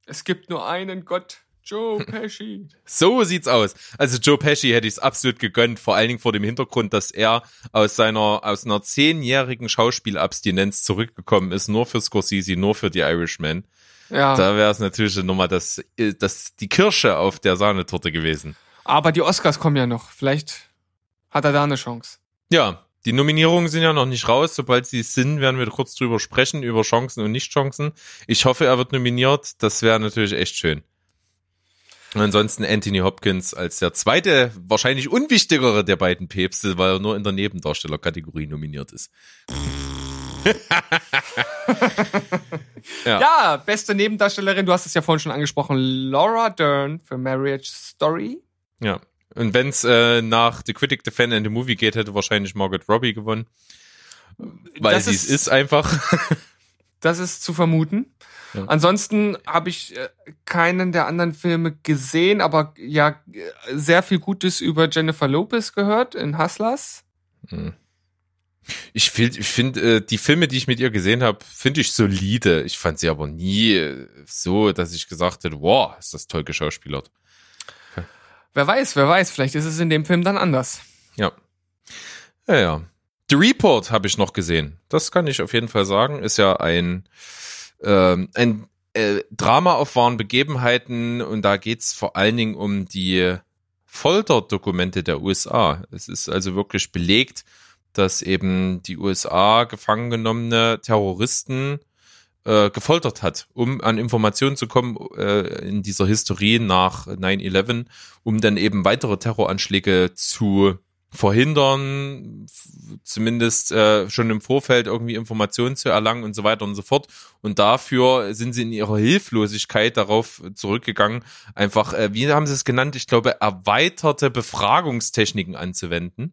S1: Es gibt nur einen Gott, Joe Pesci.
S2: So sieht's aus. Also Joe Pesci hätte ich es absolut gegönnt, vor allen Dingen vor dem Hintergrund, dass er aus seiner aus einer zehnjährigen Schauspielabstinenz zurückgekommen ist, nur für Scorsese, nur für The Irishman.
S1: ja.
S2: Da wäre es natürlich nochmal das, äh, das die Kirsche auf der Sahnetorte gewesen.
S1: Aber die Oscars kommen ja noch. Vielleicht hat er da eine Chance.
S2: Ja, die Nominierungen sind ja noch nicht raus. Sobald sie sind, werden wir kurz drüber sprechen, über Chancen und Nichtchancen. Ich hoffe, er wird nominiert. Das wäre natürlich echt schön. Und ansonsten Anthony Hopkins als der zweite, wahrscheinlich unwichtigere der beiden Päpste, weil er nur in der Nebendarstellerkategorie nominiert ist. Ja.
S1: Ja, beste Nebendarstellerin, du hast es ja vorhin schon angesprochen, Laura Dern für Marriage Story.
S2: Ja. Und wenn es äh, nach The Critic, The Fan and The Movie geht, hätte wahrscheinlich Margaret Robbie gewonnen. Weil sie es
S1: ist
S2: einfach.
S1: Das ist zu vermuten.
S2: Ja.
S1: Ansonsten habe ich äh, keinen der anderen Filme gesehen, aber ja, sehr viel Gutes über Jennifer Lopez gehört in Hustlers.
S2: Ich finde, ich find, äh, die Filme, die ich mit ihr gesehen habe, finde ich solide. Ich fand sie aber nie äh, so, dass ich gesagt hätte, wow, ist das toll geschauspielert.
S1: Wer weiß, wer weiß, vielleicht ist es in dem Film dann anders.
S2: Ja. Ja, ja. The Report habe ich noch gesehen. Das kann ich auf jeden Fall sagen. Ist ja ein, ähm, ein äh, Drama auf wahren Begebenheiten und da geht's vor allen Dingen um die Folterdokumente der USA. Es ist also wirklich belegt, dass eben die USA gefangen genommene Terroristen äh, gefoltert hat, um an Informationen zu kommen äh, in dieser Historie nach 9-11, um dann eben weitere Terroranschläge zu verhindern, zumindest äh, schon im Vorfeld irgendwie Informationen zu erlangen und so weiter und so fort. Und dafür sind sie in ihrer Hilflosigkeit darauf zurückgegangen, einfach, äh, wie haben sie es genannt, ich glaube, erweiterte Befragungstechniken anzuwenden.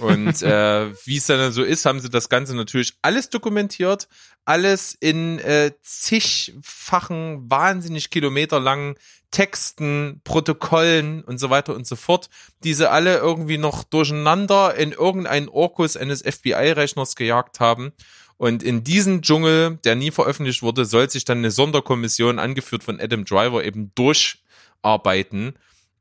S2: Und äh, wie es dann so ist, haben sie das Ganze natürlich alles dokumentiert, alles in äh, zigfachen, wahnsinnig kilometerlangen Texten, Protokollen und so weiter und so fort, diese alle irgendwie noch durcheinander in irgendeinen Orkus eines FBI-Rechners gejagt haben. Und in diesen Dschungel, der nie veröffentlicht wurde, soll sich dann eine Sonderkommission, angeführt von Adam Driver, eben durcharbeiten.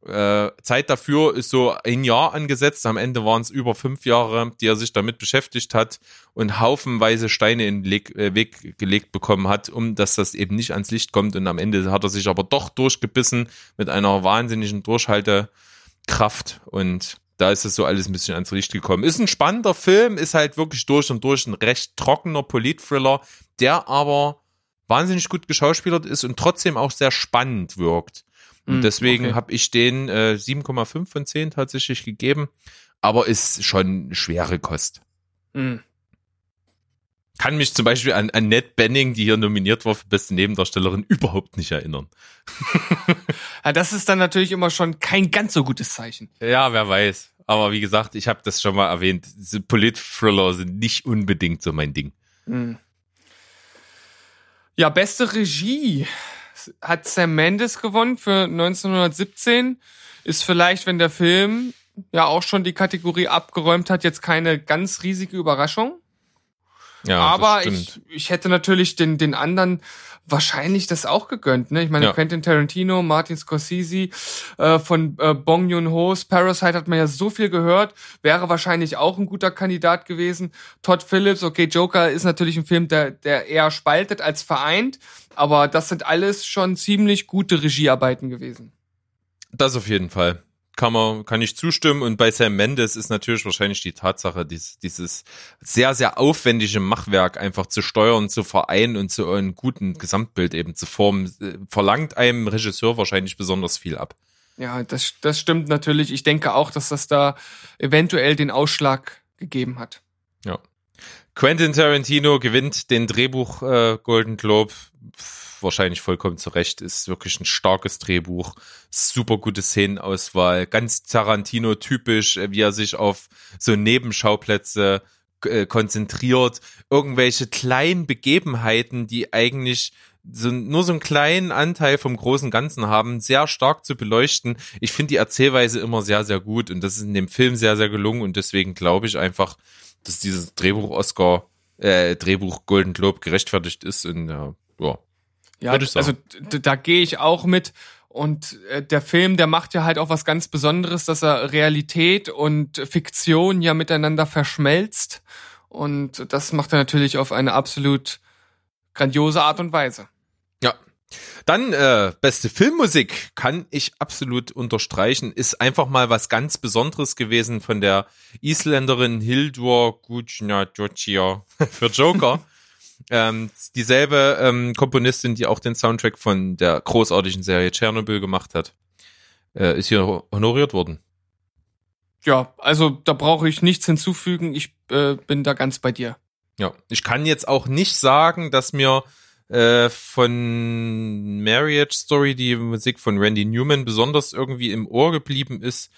S2: Äh, Zeit dafür ist so ein Jahr angesetzt. Am Ende waren es über fünf Jahre, die er sich damit beschäftigt hat und haufenweise Steine in den äh, Weg gelegt bekommen hat, um dass das eben nicht ans Licht kommt. Und am Ende hat er sich aber doch durchgebissen mit einer wahnsinnigen Durchhaltekraft. Und da ist es so alles ein bisschen ans Licht gekommen. Ist ein spannender Film, ist halt wirklich durch und durch ein recht trockener Polit-Thriller, der aber wahnsinnig gut geschauspielert ist und trotzdem auch sehr spannend wirkt. Und
S1: Mm,
S2: deswegen
S1: okay.
S2: habe ich den äh, 7,5 von 10 tatsächlich gegeben, aber ist schon schwere Kost.
S1: Mhm.
S2: Kann mich zum Beispiel an Annette Benning, die hier nominiert war für beste Nebendarstellerin, überhaupt nicht erinnern.
S1: Ja, das ist dann natürlich immer schon kein ganz so gutes Zeichen.
S2: Ja, wer weiß. Aber wie gesagt, ich habe das schon mal erwähnt, Polit-Thriller sind nicht unbedingt so mein Ding.
S1: Mhm. Ja, beste Regie hat Sam Mendes gewonnen für 1917. Ist vielleicht, wenn der Film ja auch schon die Kategorie abgeräumt hat, jetzt keine ganz riesige Überraschung.
S2: Ja,
S1: Aber ich, ich hätte natürlich den, den anderen wahrscheinlich das auch gegönnt. Ne? Ich meine,
S2: Ja.
S1: Quentin Tarantino, Martin Scorsese, äh, von äh, Bong Joon-ho's Parasite hat man ja so viel gehört, wäre wahrscheinlich auch ein guter Kandidat gewesen. Todd Phillips, okay, Joker ist natürlich ein Film, der, der eher spaltet als vereint, aber das sind alles schon ziemlich gute Regiearbeiten gewesen.
S2: Das auf jeden Fall. Kann man, kann ich zustimmen. Und bei Sam Mendes ist natürlich wahrscheinlich die Tatsache, dies, dieses sehr, sehr aufwendige Machwerk einfach zu steuern, zu vereinen und zu einem guten Gesamtbild eben zu formen, äh, verlangt einem Regisseur wahrscheinlich besonders viel ab.
S1: Ja, das, das stimmt natürlich. Ich denke auch, dass das da eventuell den Ausschlag gegeben hat.
S2: Ja. Quentin Tarantino gewinnt den Drehbuch äh, Golden Globe. Pff, wahrscheinlich vollkommen zu Recht. Ist wirklich ein starkes Drehbuch. Super gute Szenenauswahl. Ganz Tarantino-typisch, äh, wie er sich auf so Nebenschauplätze äh, konzentriert. Irgendwelche kleinen Begebenheiten, die eigentlich so, nur so einen kleinen Anteil vom großen Ganzen haben, sehr stark zu beleuchten. Ich finde die Erzählweise immer sehr, sehr gut und das ist in dem Film sehr, sehr gelungen und deswegen glaube ich einfach, dass dieses Drehbuch Oscar, äh, Drehbuch Golden Globe gerechtfertigt ist und ja, ja.
S1: Ja, also da gehe ich auch mit. Und äh, der Film, der macht ja halt auch was ganz Besonderes, dass er Realität und Fiktion ja miteinander verschmelzt. Und das macht er natürlich auf eine absolut grandiose Art und Weise.
S2: Ja. Dann äh, beste Filmmusik kann ich absolut unterstreichen. Ist einfach mal was ganz Besonderes gewesen von der Isländerin Hildur Gudnadottir für Joker. ähm, dieselbe ähm, Komponistin, die auch den Soundtrack von der großartigen Serie Tschernobyl gemacht hat, äh, ist hier honoriert worden.
S1: Ja, also da brauche ich nichts hinzufügen. Ich äh, bin da ganz bei dir.
S2: Ja, ich kann jetzt auch nicht sagen, dass mir äh, von Marriage Story die Musik von Randy Newman besonders irgendwie im Ohr geblieben ist.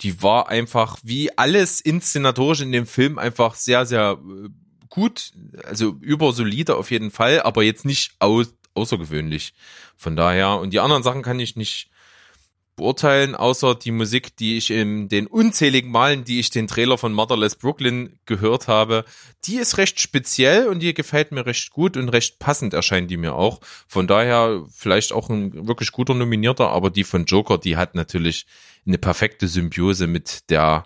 S2: Die war einfach wie alles inszenatorisch in dem Film einfach sehr, sehr äh, gut, also übersolide auf jeden Fall, aber jetzt nicht au außergewöhnlich. Von daher, und die anderen Sachen kann ich nicht beurteilen, außer die Musik, die ich in den unzähligen Malen, die ich den Trailer von Motherless Brooklyn gehört habe, die ist recht speziell und die gefällt mir recht gut und recht passend erscheint die mir auch. Von daher vielleicht auch ein wirklich guter Nominierter, aber die von Joker, die hat natürlich eine perfekte Symbiose mit der,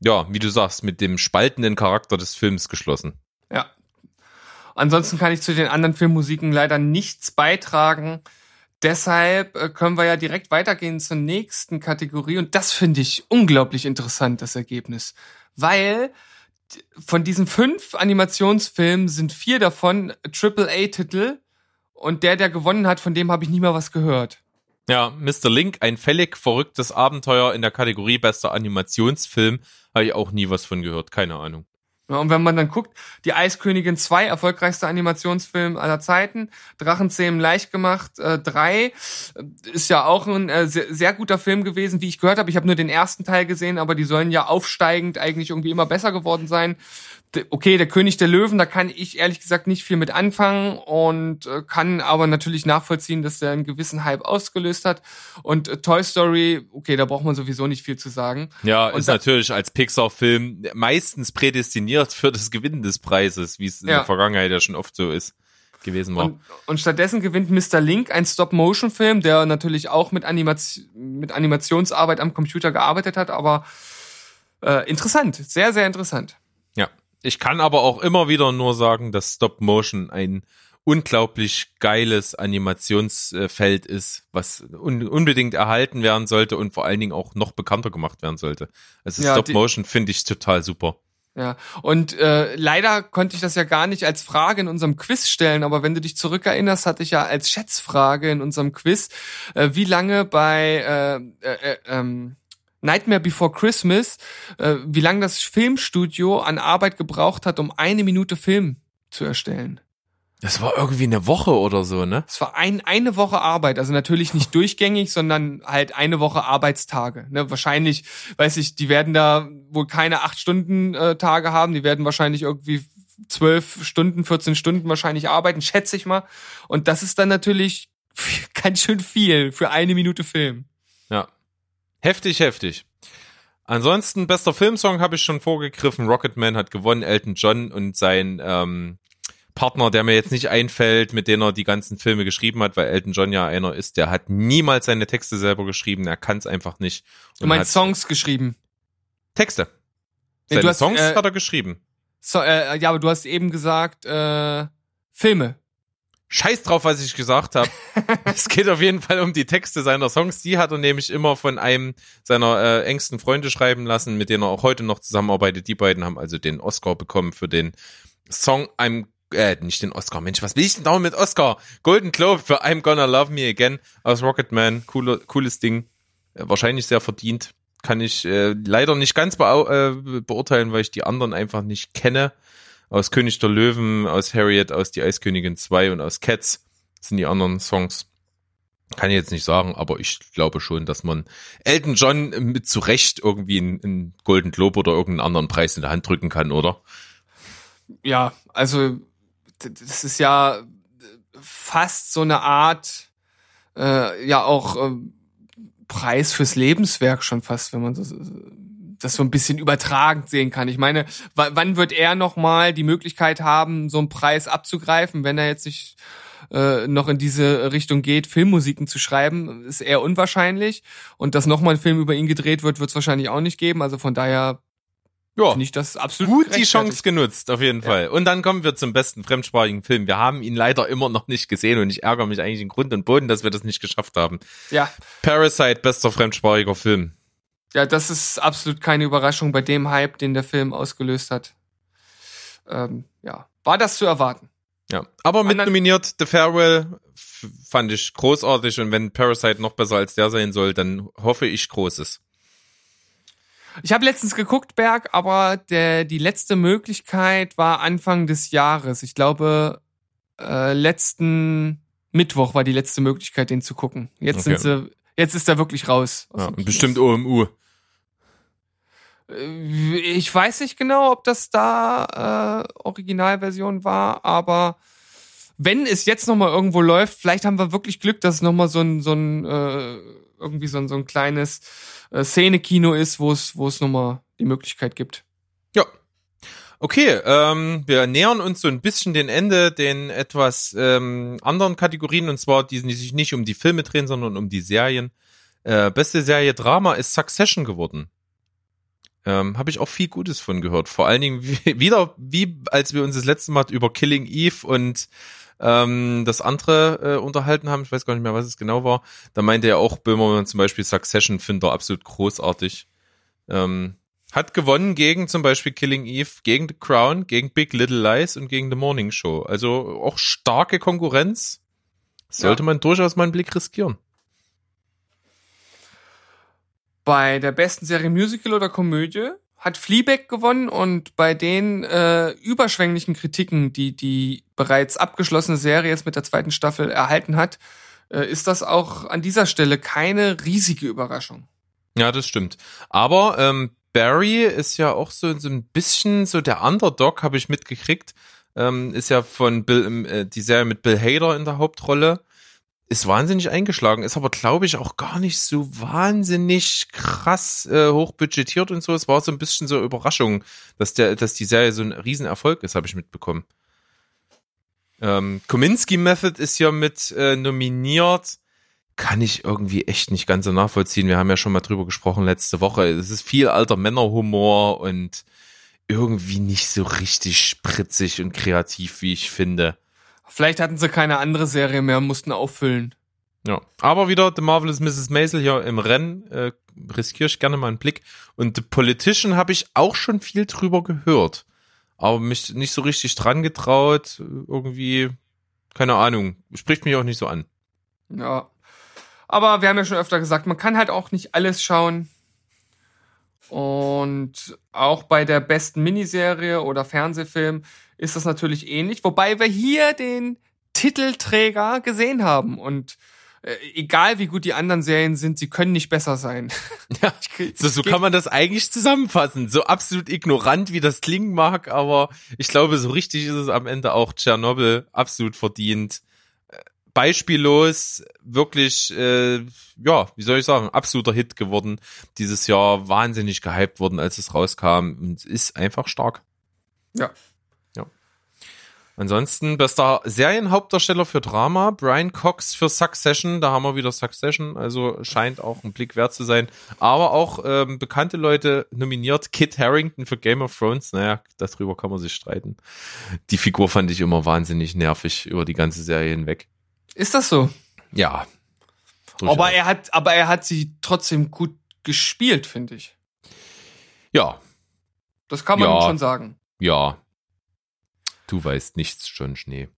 S2: ja, wie du sagst, mit dem spaltenden Charakter des Films geschlossen.
S1: Ja. Ansonsten kann ich zu den anderen Filmmusiken leider nichts beitragen. Deshalb äh, können wir ja direkt weitergehen zur nächsten Kategorie. Und das finde ich unglaublich interessant, das Ergebnis. Weil von diesen fünf Animationsfilmen sind vier davon AAA-Titel. Und der, der gewonnen hat, von dem habe ich nie mal was gehört.
S2: Ja, Mr. Link, ein völlig verrücktes Abenteuer in der Kategorie bester Animationsfilm, habe ich auch nie was von gehört, keine Ahnung.
S1: Ja, und wenn man dann guckt, die Eiskönigin 2, erfolgreichster Animationsfilm aller Zeiten, Drachenzähmen leicht gemacht, äh, 3, äh, ist ja auch ein äh, sehr, sehr guter Film gewesen, wie ich gehört habe. Ich habe nur den ersten Teil gesehen, aber die sollen ja aufsteigend eigentlich irgendwie immer besser geworden sein. Okay, der König der Löwen, da kann ich ehrlich gesagt nicht viel mit anfangen und äh, kann aber natürlich nachvollziehen, dass der einen gewissen Hype ausgelöst hat. Und äh, Toy Story, okay, da braucht man sowieso nicht viel zu sagen.
S2: Ja,
S1: Und
S2: ist natürlich als Pixar-Film meistens prädestiniert für das Gewinnen des Preises, wie es in
S1: Ja.
S2: der Vergangenheit ja schon oft so ist, gewesen war.
S1: Und, und stattdessen gewinnt Mr. Link, ein Stop-Motion-Film, der natürlich auch mit, Animation, mit Animationsarbeit am Computer gearbeitet hat, aber äh, interessant, sehr, sehr interessant.
S2: Ich kann aber auch immer wieder nur sagen, dass Stop Motion ein unglaublich geiles Animationsfeld ist, was un unbedingt erhalten werden sollte und vor allen Dingen auch noch bekannter gemacht werden sollte. Also
S1: Ja,
S2: Stop Motion finde ich total super.
S1: Ja, und äh, leider konnte ich das ja gar nicht als Frage in unserem Quiz stellen, aber wenn du dich zurückerinnerst, hatte ich ja als Schätzfrage in unserem Quiz, äh, wie lange bei äh, äh, äh, ähm, Nightmare Before Christmas, äh, wie lange das Filmstudio an Arbeit gebraucht hat, um eine Minute Film zu erstellen.
S2: Das war irgendwie eine Woche oder so, ne?
S1: Es war ein, eine Woche Arbeit, also natürlich nicht durchgängig, sondern halt eine Woche Arbeitstage. Ne? Wahrscheinlich, weiß ich, die werden da wohl keine acht Stunden äh, Tage haben, die werden wahrscheinlich irgendwie zwölf Stunden, 14 Stunden wahrscheinlich arbeiten, schätze ich mal. Und das ist dann natürlich ganz schön viel für eine Minute Film.
S2: Heftig, heftig. Ansonsten, bester Filmsong habe ich schon vorgegriffen. Rocketman hat gewonnen, Elton John und sein ähm, Partner, der mir jetzt nicht einfällt, mit dem er die ganzen Filme geschrieben hat, weil Elton John ja einer ist, der hat niemals seine Texte selber geschrieben, er kann es einfach nicht.
S1: Du
S2: Und
S1: meinst
S2: hat
S1: Songs geschrieben.
S2: Texte. Seine
S1: du hast,
S2: Songs
S1: äh,
S2: hat er geschrieben.
S1: So, äh, ja, aber du hast eben gesagt, äh, Filme.
S2: Scheiß drauf, was ich gesagt habe. es geht auf jeden Fall um die Texte seiner Songs. Die hat er nämlich immer von einem seiner äh, engsten Freunde schreiben lassen, mit denen er auch heute noch zusammenarbeitet. Die beiden haben also den Oscar bekommen für den Song I'm äh, nicht den Oscar, Mensch, was will ich denn da mit Oscar? Golden Globe für I'm Gonna Love Me Again aus Rocketman. Coole, cooles Ding. Äh, wahrscheinlich sehr verdient. Kann ich äh, leider nicht ganz beau äh, beurteilen, weil ich die anderen einfach nicht kenne. Aus König der Löwen, aus Harriet, aus Die Eiskönigin 2 und aus Cats sind die anderen Songs. Kann ich jetzt nicht sagen, aber ich glaube schon, dass man Elton John mit zu Recht irgendwie einen, Golden Globe oder irgendeinen anderen Preis in der Hand drücken kann, oder?
S1: ja, also das ist ja fast so eine Art, äh, ja auch äh, Preis fürs Lebenswerk schon fast, wenn man so, das so ein bisschen übertragend sehen kann. Ich meine, wa- wann wird er noch mal die Möglichkeit haben, so einen Preis abzugreifen, wenn er jetzt nicht äh, noch in diese Richtung geht, Filmmusiken zu schreiben, ist eher unwahrscheinlich. Und dass noch mal ein Film über ihn gedreht wird, wird es wahrscheinlich auch nicht geben. Also von daher
S2: Ja,
S1: finde ich das absolut
S2: gut die. Chance genutzt, auf jeden Fall. Und dann kommen wir zum besten fremdsprachigen Film. Wir haben ihn leider immer noch nicht gesehen und ich ärgere mich eigentlich in Grund und Boden, dass wir das nicht geschafft haben.
S1: Ja,
S2: Parasite, bester fremdsprachiger Film.
S1: Ja, das ist absolut keine Überraschung bei dem Hype, den der Film ausgelöst hat. Ähm, ja, war das zu erwarten.
S2: Ja, aber mit
S1: Anderen-
S2: nominiert The Farewell fand ich großartig und wenn Parasite noch besser als der sein soll, dann hoffe ich Großes.
S1: Ich habe letztens geguckt, Berg, aber der, die letzte Möglichkeit war Anfang des Jahres. Ich glaube, äh, letzten Mittwoch war die letzte Möglichkeit, den zu gucken. Jetzt
S2: Okay.
S1: sind sie, jetzt ist er wirklich raus. aus
S2: Ja, bestimmt OMU.
S1: Äh, Ich weiß nicht genau, ob das da äh, Originalversion war, aber wenn es jetzt noch mal irgendwo läuft, vielleicht haben wir wirklich Glück, dass es noch mal so ein so ein äh, irgendwie so ein so ein kleines äh, Szenekino ist, wo es wo es noch mal die Möglichkeit gibt.
S2: Ja. Okay, ähm, wir nähern uns so ein bisschen den Ende den etwas ähm, anderen Kategorien und zwar die, die sich nicht um die Filme drehen, sondern um die Serien. Äh, beste Serie Drama ist Succession geworden. Ähm, Habe ich auch viel Gutes von gehört. Vor allen Dingen wie, wieder, wie als wir uns das letzte Mal über Killing Eve und ähm, das andere äh, unterhalten haben. Ich weiß gar nicht mehr, was es genau war. Da meinte er auch Böhmermann zum Beispiel Succession findet er absolut großartig. Ähm, hat gewonnen gegen zum Beispiel Killing Eve, gegen The Crown, gegen Big Little Lies und gegen The Morning Show. Also auch starke Konkurrenz. Sollte
S1: Ja.
S2: man durchaus mal einen Blick riskieren.
S1: Bei der besten Serie Musical oder Komödie hat Fleabag gewonnen und bei den äh, überschwänglichen Kritiken, die die bereits abgeschlossene Serie jetzt mit der zweiten Staffel erhalten hat, äh, ist das auch an dieser Stelle keine riesige Überraschung.
S2: Ja, das stimmt. Aber ähm, Barry ist ja auch so, so ein bisschen so der Underdog, habe ich mitgekriegt. Ähm, ist ja von Bill, ähm, äh, die Serie mit Bill Hader in der Hauptrolle. Ist wahnsinnig eingeschlagen, ist aber, glaube ich, auch gar nicht so wahnsinnig krass äh, hochbudgetiert und so. Es war so ein bisschen so Überraschung, dass der, dass die Serie so ein Riesenerfolg ist, habe ich mitbekommen. Ähm, Kominsky Method ist ja mit äh, nominiert kann ich irgendwie echt nicht ganz so nachvollziehen. Wir haben ja schon mal drüber gesprochen letzte Woche. Es ist viel alter Männerhumor und irgendwie nicht so richtig spritzig und kreativ, wie ich finde.
S1: Vielleicht hatten sie keine andere Serie mehr, mussten auffüllen.
S2: Ja, aber wieder The Marvelous Mrs. Maisel hier im Rennen, äh, riskiere ich gerne mal einen Blick. Und The Politician habe ich auch schon viel drüber gehört, aber mich nicht so richtig dran getraut. Irgendwie, keine Ahnung, spricht mich auch nicht so an.
S1: Ja. Aber wir haben ja schon öfter gesagt, man kann halt auch nicht alles schauen. Und auch bei der besten Miniserie oder Fernsehfilm ist das natürlich ähnlich. Wobei wir hier den Titelträger gesehen haben. Und äh, egal wie gut die anderen Serien sind, sie können nicht besser sein.
S2: Ja, so, so kann man das eigentlich zusammenfassen. So absolut ignorant, wie das klingen mag, aber ich glaube, so richtig ist es am Ende auch Tschernobyl absolut verdient. Äh, Beispiellos, wirklich, äh, ja, wie soll ich sagen, absoluter Hit geworden. Dieses Jahr wahnsinnig gehypt worden, als es rauskam und ist einfach stark.
S1: Ja.
S2: Ansonsten bester Serienhauptdarsteller für Drama, Brian Cox für Succession, da haben wir wieder Succession, also scheint auch ein Blick wert zu sein. Aber auch ähm, bekannte Leute nominiert, Kit Harrington für Game of Thrones, naja, darüber kann man sich streiten. Die Figur fand ich immer wahnsinnig nervig über die ganze Serie hinweg.
S1: Ist das so?
S2: Ja.
S1: Aber er hat, aber er hat sie trotzdem gut gespielt, finde ich.
S2: Ja.
S1: Das kann man
S2: Ja.
S1: schon sagen.
S2: Ja. Du weißt nichts, John Schnee.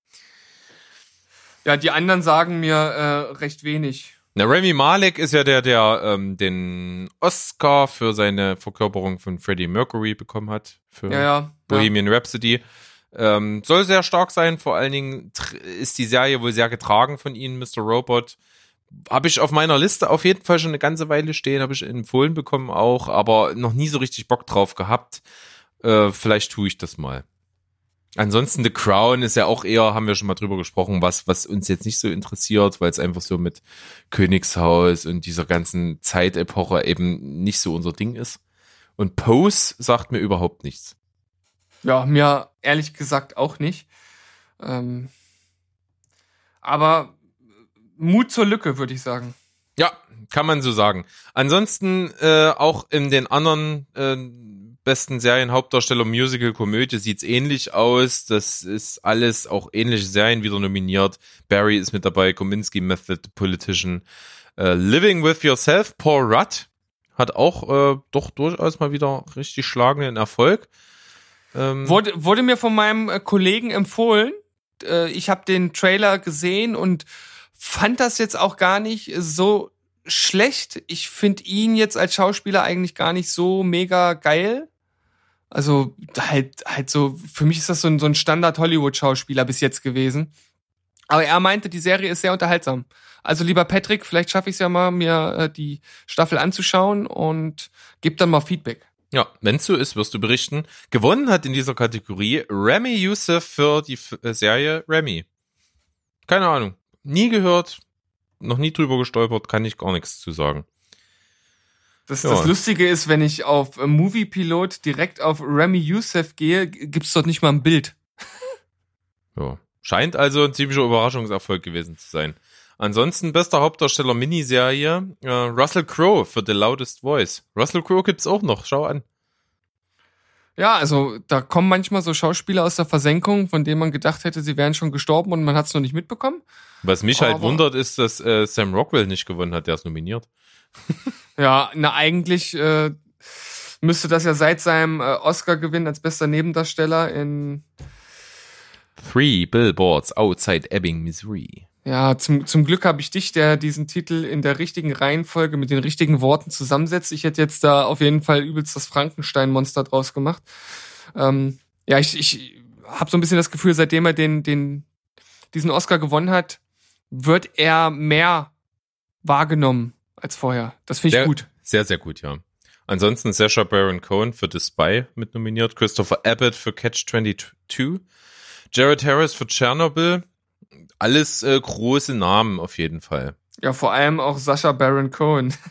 S1: Ja, die anderen sagen mir äh, recht wenig.
S2: Na, Remy Malek ist ja der, der ähm, den Oscar für seine Verkörperung von Freddie Mercury bekommen hat. Für
S1: Ja, ja. ja.
S2: Bohemian Rhapsody. Ähm, soll sehr stark sein. Vor allen Dingen ist die Serie wohl sehr getragen von ihnen, Mr. Robot. Habe ich auf meiner Liste auf jeden Fall schon eine ganze Weile stehen, habe ich empfohlen bekommen auch, aber noch nie so richtig Bock drauf gehabt. Äh, vielleicht tue ich das mal. Ansonsten The Crown ist ja auch eher, haben wir schon mal drüber gesprochen, was, was uns jetzt nicht so interessiert, weil es einfach so mit Königshaus und dieser ganzen Zeitepoche eben nicht so unser Ding ist. Und Pose sagt mir überhaupt nichts.
S1: Ja, mir ehrlich gesagt auch nicht. Ähm, aber Mut zur Lücke, würde ich sagen.
S2: Ja, kann man so sagen. Ansonsten äh, auch in den anderen äh, besten Serien Hauptdarsteller Musical Komödie sieht's ähnlich aus. Das ist alles auch ähnliche Serien wieder nominiert. Barry ist mit dabei, Kominsky Method, Politician, äh, Living with Yourself, Paul Rudd hat auch äh, doch durchaus mal wieder richtig schlagenden Erfolg. Ähm,
S1: Wurde, wurde mir von meinem äh, Kollegen empfohlen. Äh, ich habe den Trailer gesehen und fand das jetzt auch gar nicht so schlecht. Ich finde ihn jetzt als Schauspieler eigentlich gar nicht so mega geil. Also halt, halt so, für mich ist das so ein, so ein Standard-Hollywood-Schauspieler bis jetzt gewesen. Aber er meinte, die Serie ist sehr unterhaltsam. Also lieber Patrick, vielleicht schaffe ich es ja mal, mir äh, die Staffel anzuschauen und gib dann mal Feedback.
S2: Ja, wenn's so ist, wirst du berichten. Gewonnen hat in dieser Kategorie Remy Youssef für die F äh, Serie Remy. Keine Ahnung. Nie gehört, noch nie drüber gestolpert, kann ich gar nichts zu sagen.
S1: Das,
S2: Ja.
S1: das Lustige ist, wenn ich auf äh, Movie Pilot direkt auf Remy Youssef gehe, g- gibt's dort nicht mal ein Bild.
S2: Ja. Scheint also ein ziemlicher Überraschungserfolg gewesen zu sein. Ansonsten bester Hauptdarsteller Miniserie äh, Russell Crowe für The Loudest Voice. Russell Crowe gibt's auch noch, schau an.
S1: Ja, also da kommen manchmal so Schauspieler aus der Versenkung, von denen man gedacht hätte, sie wären schon gestorben und man hat's noch nicht mitbekommen.
S2: Was mich halt
S1: Aber-
S2: wundert, ist, dass äh, Sam Rockwell nicht gewonnen hat, der ist nominiert.
S1: Ja, na eigentlich äh, müsste das ja seit seinem äh, Oscar-Gewinn als bester Nebendarsteller in
S2: Three Billboards Outside Ebbing, Missouri.
S1: Ja, zum, zum Glück habe ich dich, der diesen Titel in der richtigen Reihenfolge mit den richtigen Worten zusammensetzt. Ich hätte jetzt da auf jeden Fall übelst das Frankenstein-Monster draus gemacht. Ähm, ja, ich, ich habe so ein bisschen das Gefühl, seitdem er den, den, diesen Oscar gewonnen hat, wird er mehr wahrgenommen als vorher. Das finde ich
S2: Der-
S1: gut.
S2: Sehr, sehr gut, ja. Ansonsten Sacha Baron Cohen für The Spy mit nominiert, Christopher Abbott für Catch 22, Jared Harris für Chernobyl. Alles äh, große Namen auf jeden Fall.
S1: Ja, vor allem auch Sascha Baron Cohen.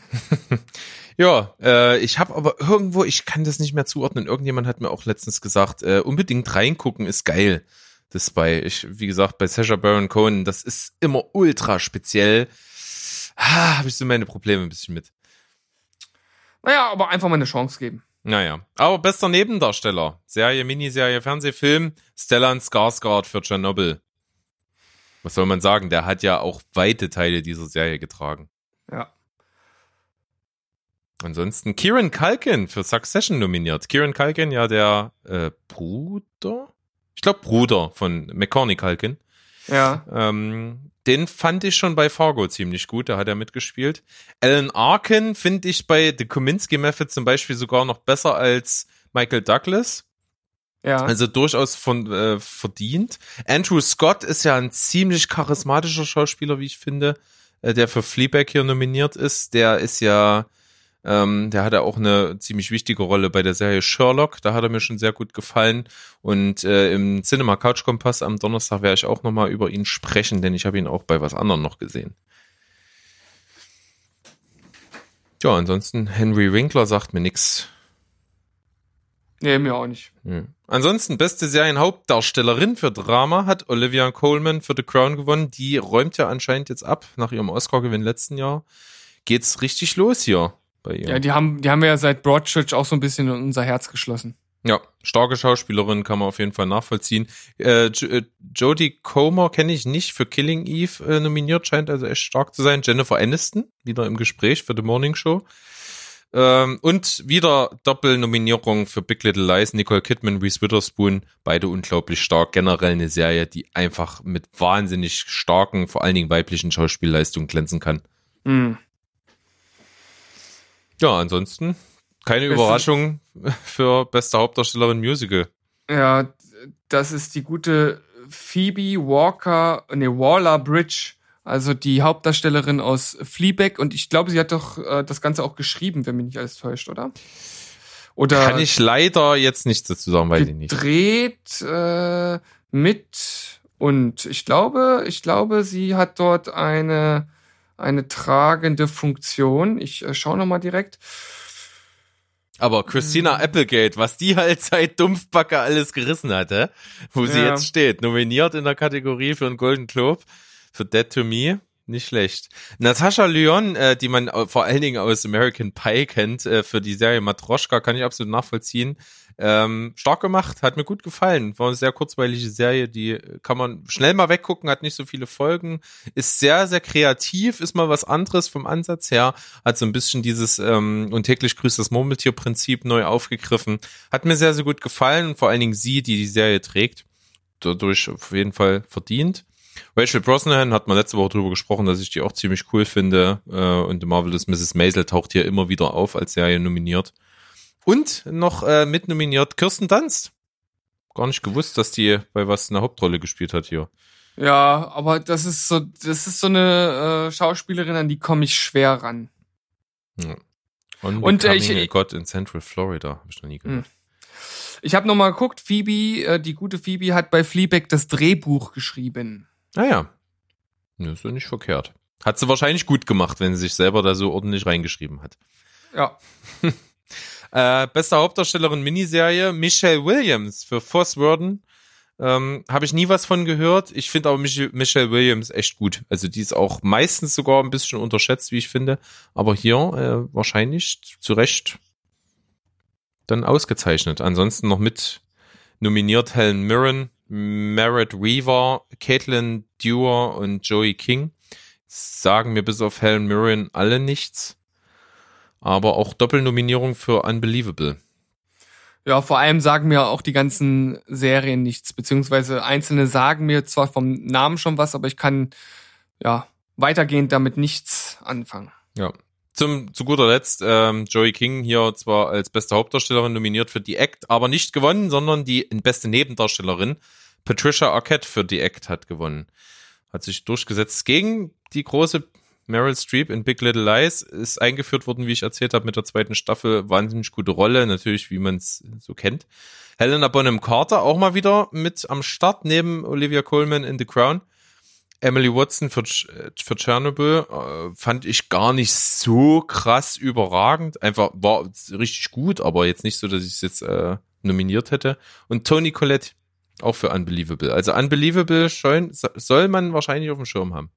S2: Ja, äh, ich habe aber irgendwo, ich kann das nicht mehr zuordnen. Irgendjemand hat mir auch letztens gesagt, äh, unbedingt reingucken ist geil. Das bei, ich, wie gesagt, bei Sacha Baron Cohen, das ist immer ultra speziell. Ah, habe ich so meine Probleme ein bisschen mit.
S1: Naja, aber einfach mal eine Chance geben.
S2: Naja, aber bester Nebendarsteller. Serie, Miniserie, Fernsehfilm. Stellan Skarsgård für Chernobyl. Was soll man sagen? Der hat ja auch weite Teile dieser Serie getragen.
S1: Ja.
S2: Ansonsten Kieran Culkin für Succession nominiert. Kieran Culkin, ja der äh, Bruder? Ich glaube Bruder von McCorney Culkin.
S1: Ja.
S2: Ähm, den fand ich schon bei Fargo ziemlich gut, da hat er mitgespielt. Alan Arkin finde ich bei The Kominsky Method zum Beispiel sogar noch besser als Michael Douglas.
S1: Ja.
S2: Also durchaus von, äh, verdient. Andrew Scott ist ja ein ziemlich charismatischer Schauspieler, wie ich finde, äh, der für Fleabag hier nominiert ist. Der ist ja, ähm, der hatte auch eine ziemlich wichtige Rolle bei der Serie Sherlock. Da hat er mir schon sehr gut gefallen. Und äh, im Cinema Couch Kompass am Donnerstag werde ich auch nochmal über ihn sprechen, denn ich habe ihn auch bei was anderem noch gesehen. Ja, ansonsten Henry Winkler sagt mir nix.
S1: nee, mir auch nicht.
S2: Hm. Ansonsten beste Serienhauptdarstellerin für Drama hat Olivia Colman für The Crown gewonnen. Die räumt ja anscheinend jetzt ab nach ihrem Oscar-Gewinn letzten Jahr. Geht's richtig los hier bei ihr.
S1: Ja, die haben, die haben wir ja seit Broadchurch auch so ein bisschen in unser Herz geschlossen.
S2: Ja, starke Schauspielerin kann man auf jeden Fall nachvollziehen. Äh, äh, Jodie Comer kenne ich nicht für Killing Eve äh, nominiert, scheint also echt stark zu sein. Jennifer Aniston wieder im Gespräch für The Morning Show. Ähm, und wieder Doppelnominierung für Big Little Lies, Nicole Kidman, Reese Witherspoon, beide unglaublich stark. Generell eine Serie, die einfach mit wahnsinnig starken, vor allen Dingen weiblichen Schauspielleistungen glänzen kann.
S1: Hm.
S2: Ja, ansonsten keine
S1: Beste-
S2: Überraschung für beste Hauptdarstellerin Musical.
S1: Ja, das ist die gute Phoebe Walker, nee, Waller Bridge, also die Hauptdarstellerin aus Fleabag und ich glaube, sie hat doch äh, das Ganze auch geschrieben, wenn mich nicht alles täuscht, oder? Oder
S2: Kann ich leider jetzt nichts dazu sagen, weiß ich nicht.
S1: gedreht äh, mit und ich glaube, ich glaube, sie hat dort eine eine tragende Funktion. Ich äh, schaue noch mal direkt.
S2: Aber Christina
S1: Mhm.
S2: Applegate, was die halt seit Dumpfbacke alles gerissen hatte, wo sie
S1: Ja.
S2: jetzt steht, nominiert in der Kategorie für einen Golden Globe, für Dead to Me, nicht schlecht. Natascha Lyon, äh, die man au- vor allen Dingen aus American Pie kennt, äh, für die Serie Matroschka, kann ich absolut nachvollziehen. Ähm, stark gemacht, hat mir gut gefallen. War eine sehr kurzweilige Serie, die kann man schnell mal weggucken, hat nicht so viele Folgen, ist sehr, sehr kreativ, ist mal was anderes vom Ansatz her, hat so ein bisschen dieses ähm, und täglich grüßt das Murmeltier-Prinzip neu aufgegriffen. Hat mir sehr, sehr gut gefallen und vor allen Dingen sie, die die Serie trägt, dadurch auf jeden Fall verdient. Rachel Brosnahan hat man letzte Woche drüber gesprochen, dass ich die auch ziemlich cool finde äh, und The Marvelous Mrs. Maisel taucht hier immer wieder auf als Serie nominiert. Und noch äh, mit nominiert Kirsten Dunst. Gar nicht gewusst, dass die bei was eine Hauptrolle gespielt hat hier.
S1: Ja, aber das ist so, das ist so eine äh, Schauspielerin, an die komme ich schwer ran.
S2: Ja.
S1: Und, äh, ich-
S2: a God in Central Florida, habe ich noch nie gehört.
S1: Ich habe noch mal geguckt, Phoebe, äh, die gute Phoebe hat bei Fleabag das Drehbuch geschrieben.
S2: Naja, ja, ist doch nicht verkehrt. Hat sie wahrscheinlich gut gemacht, wenn sie sich selber da so ordentlich reingeschrieben hat.
S1: Ja.
S2: Äh, beste Hauptdarstellerin Miniserie, Michelle Williams für Foss Worden. Ähm, Habe ich nie was von gehört. Ich finde aber Mich Michelle Williams echt gut. Also die ist auch meistens sogar ein bisschen unterschätzt, wie ich finde. Aber hier äh, wahrscheinlich zu Recht dann ausgezeichnet. Ansonsten noch mit nominiert Helen Mirren, Merritt Weaver, Caitlin Dewar und Joey King. Sagen mir bis auf Helen Mirren alle nichts. Aber auch Doppelnominierung für Unbelievable.
S1: Ja, vor allem sagen mir auch die ganzen Serien nichts, beziehungsweise einzelne sagen mir zwar vom Namen schon was, aber ich kann ja weitergehend damit nichts anfangen.
S2: Ja. Zum, zu guter Letzt, ähm, Joey King hier zwar als beste Hauptdarstellerin nominiert für The Act, aber nicht gewonnen, sondern die beste Nebendarstellerin. Patricia Arquette für The Act hat gewonnen. Hat sich durchgesetzt gegen die große Meryl Streep in Big Little Lies. Ist eingeführt worden, wie ich erzählt habe, mit der zweiten Staffel. Wahnsinnig gute Rolle, natürlich, wie man es so kennt. Helena Bonham Carter auch mal wieder mit am Start, neben Olivia Colman in The Crown. Emily Watson für, Ch- für Chernobyl äh, fand ich gar nicht so krass überragend. Einfach war richtig gut, aber jetzt nicht so, dass ich es jetzt äh, nominiert hätte. Und Tony Collette auch für Unbelievable. Also Unbelievable schon, so- soll man wahrscheinlich auf dem Schirm haben.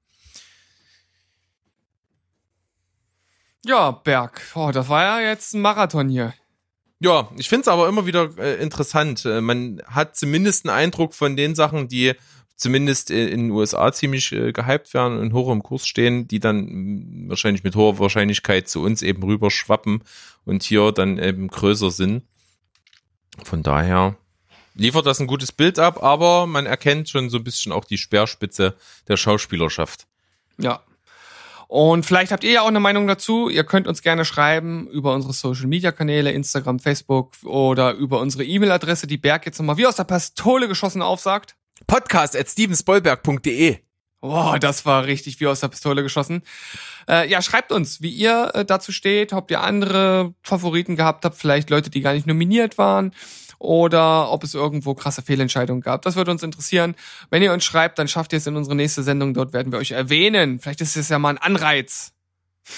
S1: Ja, Berg. Oh, das war ja jetzt ein Marathon hier.
S2: Ja, ich finde es aber immer wieder äh, interessant. Äh, man hat zumindest einen Eindruck von den Sachen, die zumindest in den USA ziemlich äh, gehypt werden und hoch im Kurs stehen, die dann wahrscheinlich mit hoher Wahrscheinlichkeit zu uns eben rüber schwappen und hier dann eben größer sind. Von daher liefert das ein gutes Bild ab, aber man erkennt schon so ein bisschen auch die Speerspitze der Schauspielerschaft.
S1: Ja. Und vielleicht habt ihr ja auch eine Meinung dazu. Ihr könnt uns gerne schreiben über unsere Social Media Kanäle, Instagram, Facebook oder über unsere E-Mail-Adresse, die Berg jetzt nochmal wie aus der Pistole geschossen aufsagt.
S2: Podcast at stevensbollberg.de
S1: Boah, das war richtig wie aus der Pistole geschossen. Äh, ja, schreibt uns, wie ihr äh, dazu steht, ob ihr andere Favoriten gehabt habt, vielleicht Leute, die gar nicht nominiert waren oder ob es irgendwo krasse Fehlentscheidungen gab. Das würde uns interessieren. Wenn ihr uns schreibt, dann schafft ihr es in unsere nächste Sendung. Dort werden wir euch erwähnen. Vielleicht ist es ja mal ein Anreiz.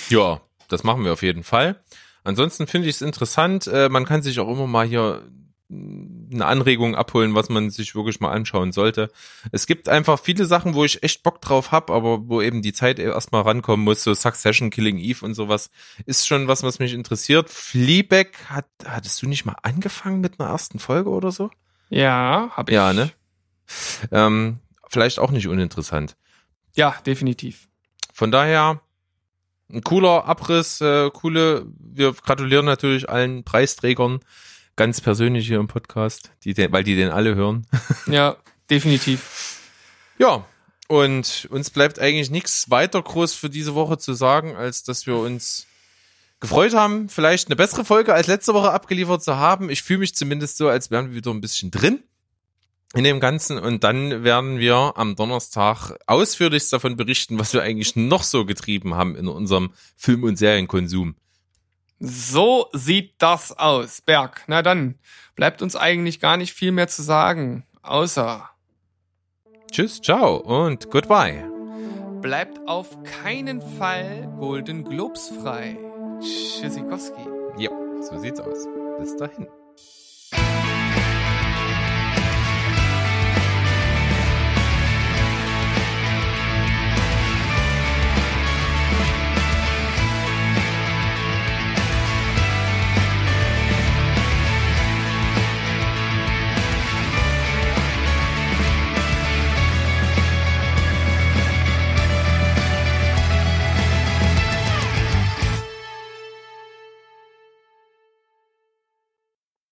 S2: Ja, das machen wir auf jeden Fall. Ansonsten finde ich es interessant. Äh, man kann sich auch immer mal hier eine Anregung abholen, was man sich wirklich mal anschauen sollte. Es gibt einfach viele Sachen, wo ich echt Bock drauf hab, aber wo eben die Zeit erstmal rankommen muss, so Succession, Killing Eve und sowas, ist schon was, was mich interessiert. Fleabag, hat, hattest du nicht mal angefangen mit einer ersten Folge oder so?
S1: Ja, hab ich.
S2: Ja, ne? Ähm, vielleicht auch nicht uninteressant.
S1: Ja, definitiv.
S2: Von daher, ein cooler Abriss, äh, coole, wir gratulieren natürlich allen Preisträgern, ganz persönlich hier im Podcast, die weil die den alle hören.
S1: Ja, definitiv.
S2: Ja, und uns bleibt eigentlich nichts weiter groß für diese Woche zu sagen, als dass wir uns gefreut haben, vielleicht eine bessere Folge als letzte Woche abgeliefert zu haben. Ich fühle mich zumindest so, als wären wir wieder ein bisschen drin in dem Ganzen und dann werden wir am Donnerstag ausführlichst davon berichten, was wir eigentlich noch so getrieben haben in unserem Film- und Serienkonsum.
S1: So sieht das aus. Berg, na dann, bleibt uns eigentlich gar nicht viel mehr zu sagen, außer
S2: Tschüss, ciao und goodbye.
S1: bleibt auf keinen Fall Golden Globes frei. Tschüssikowski.
S2: Ja, so sieht's aus. Bis dahin.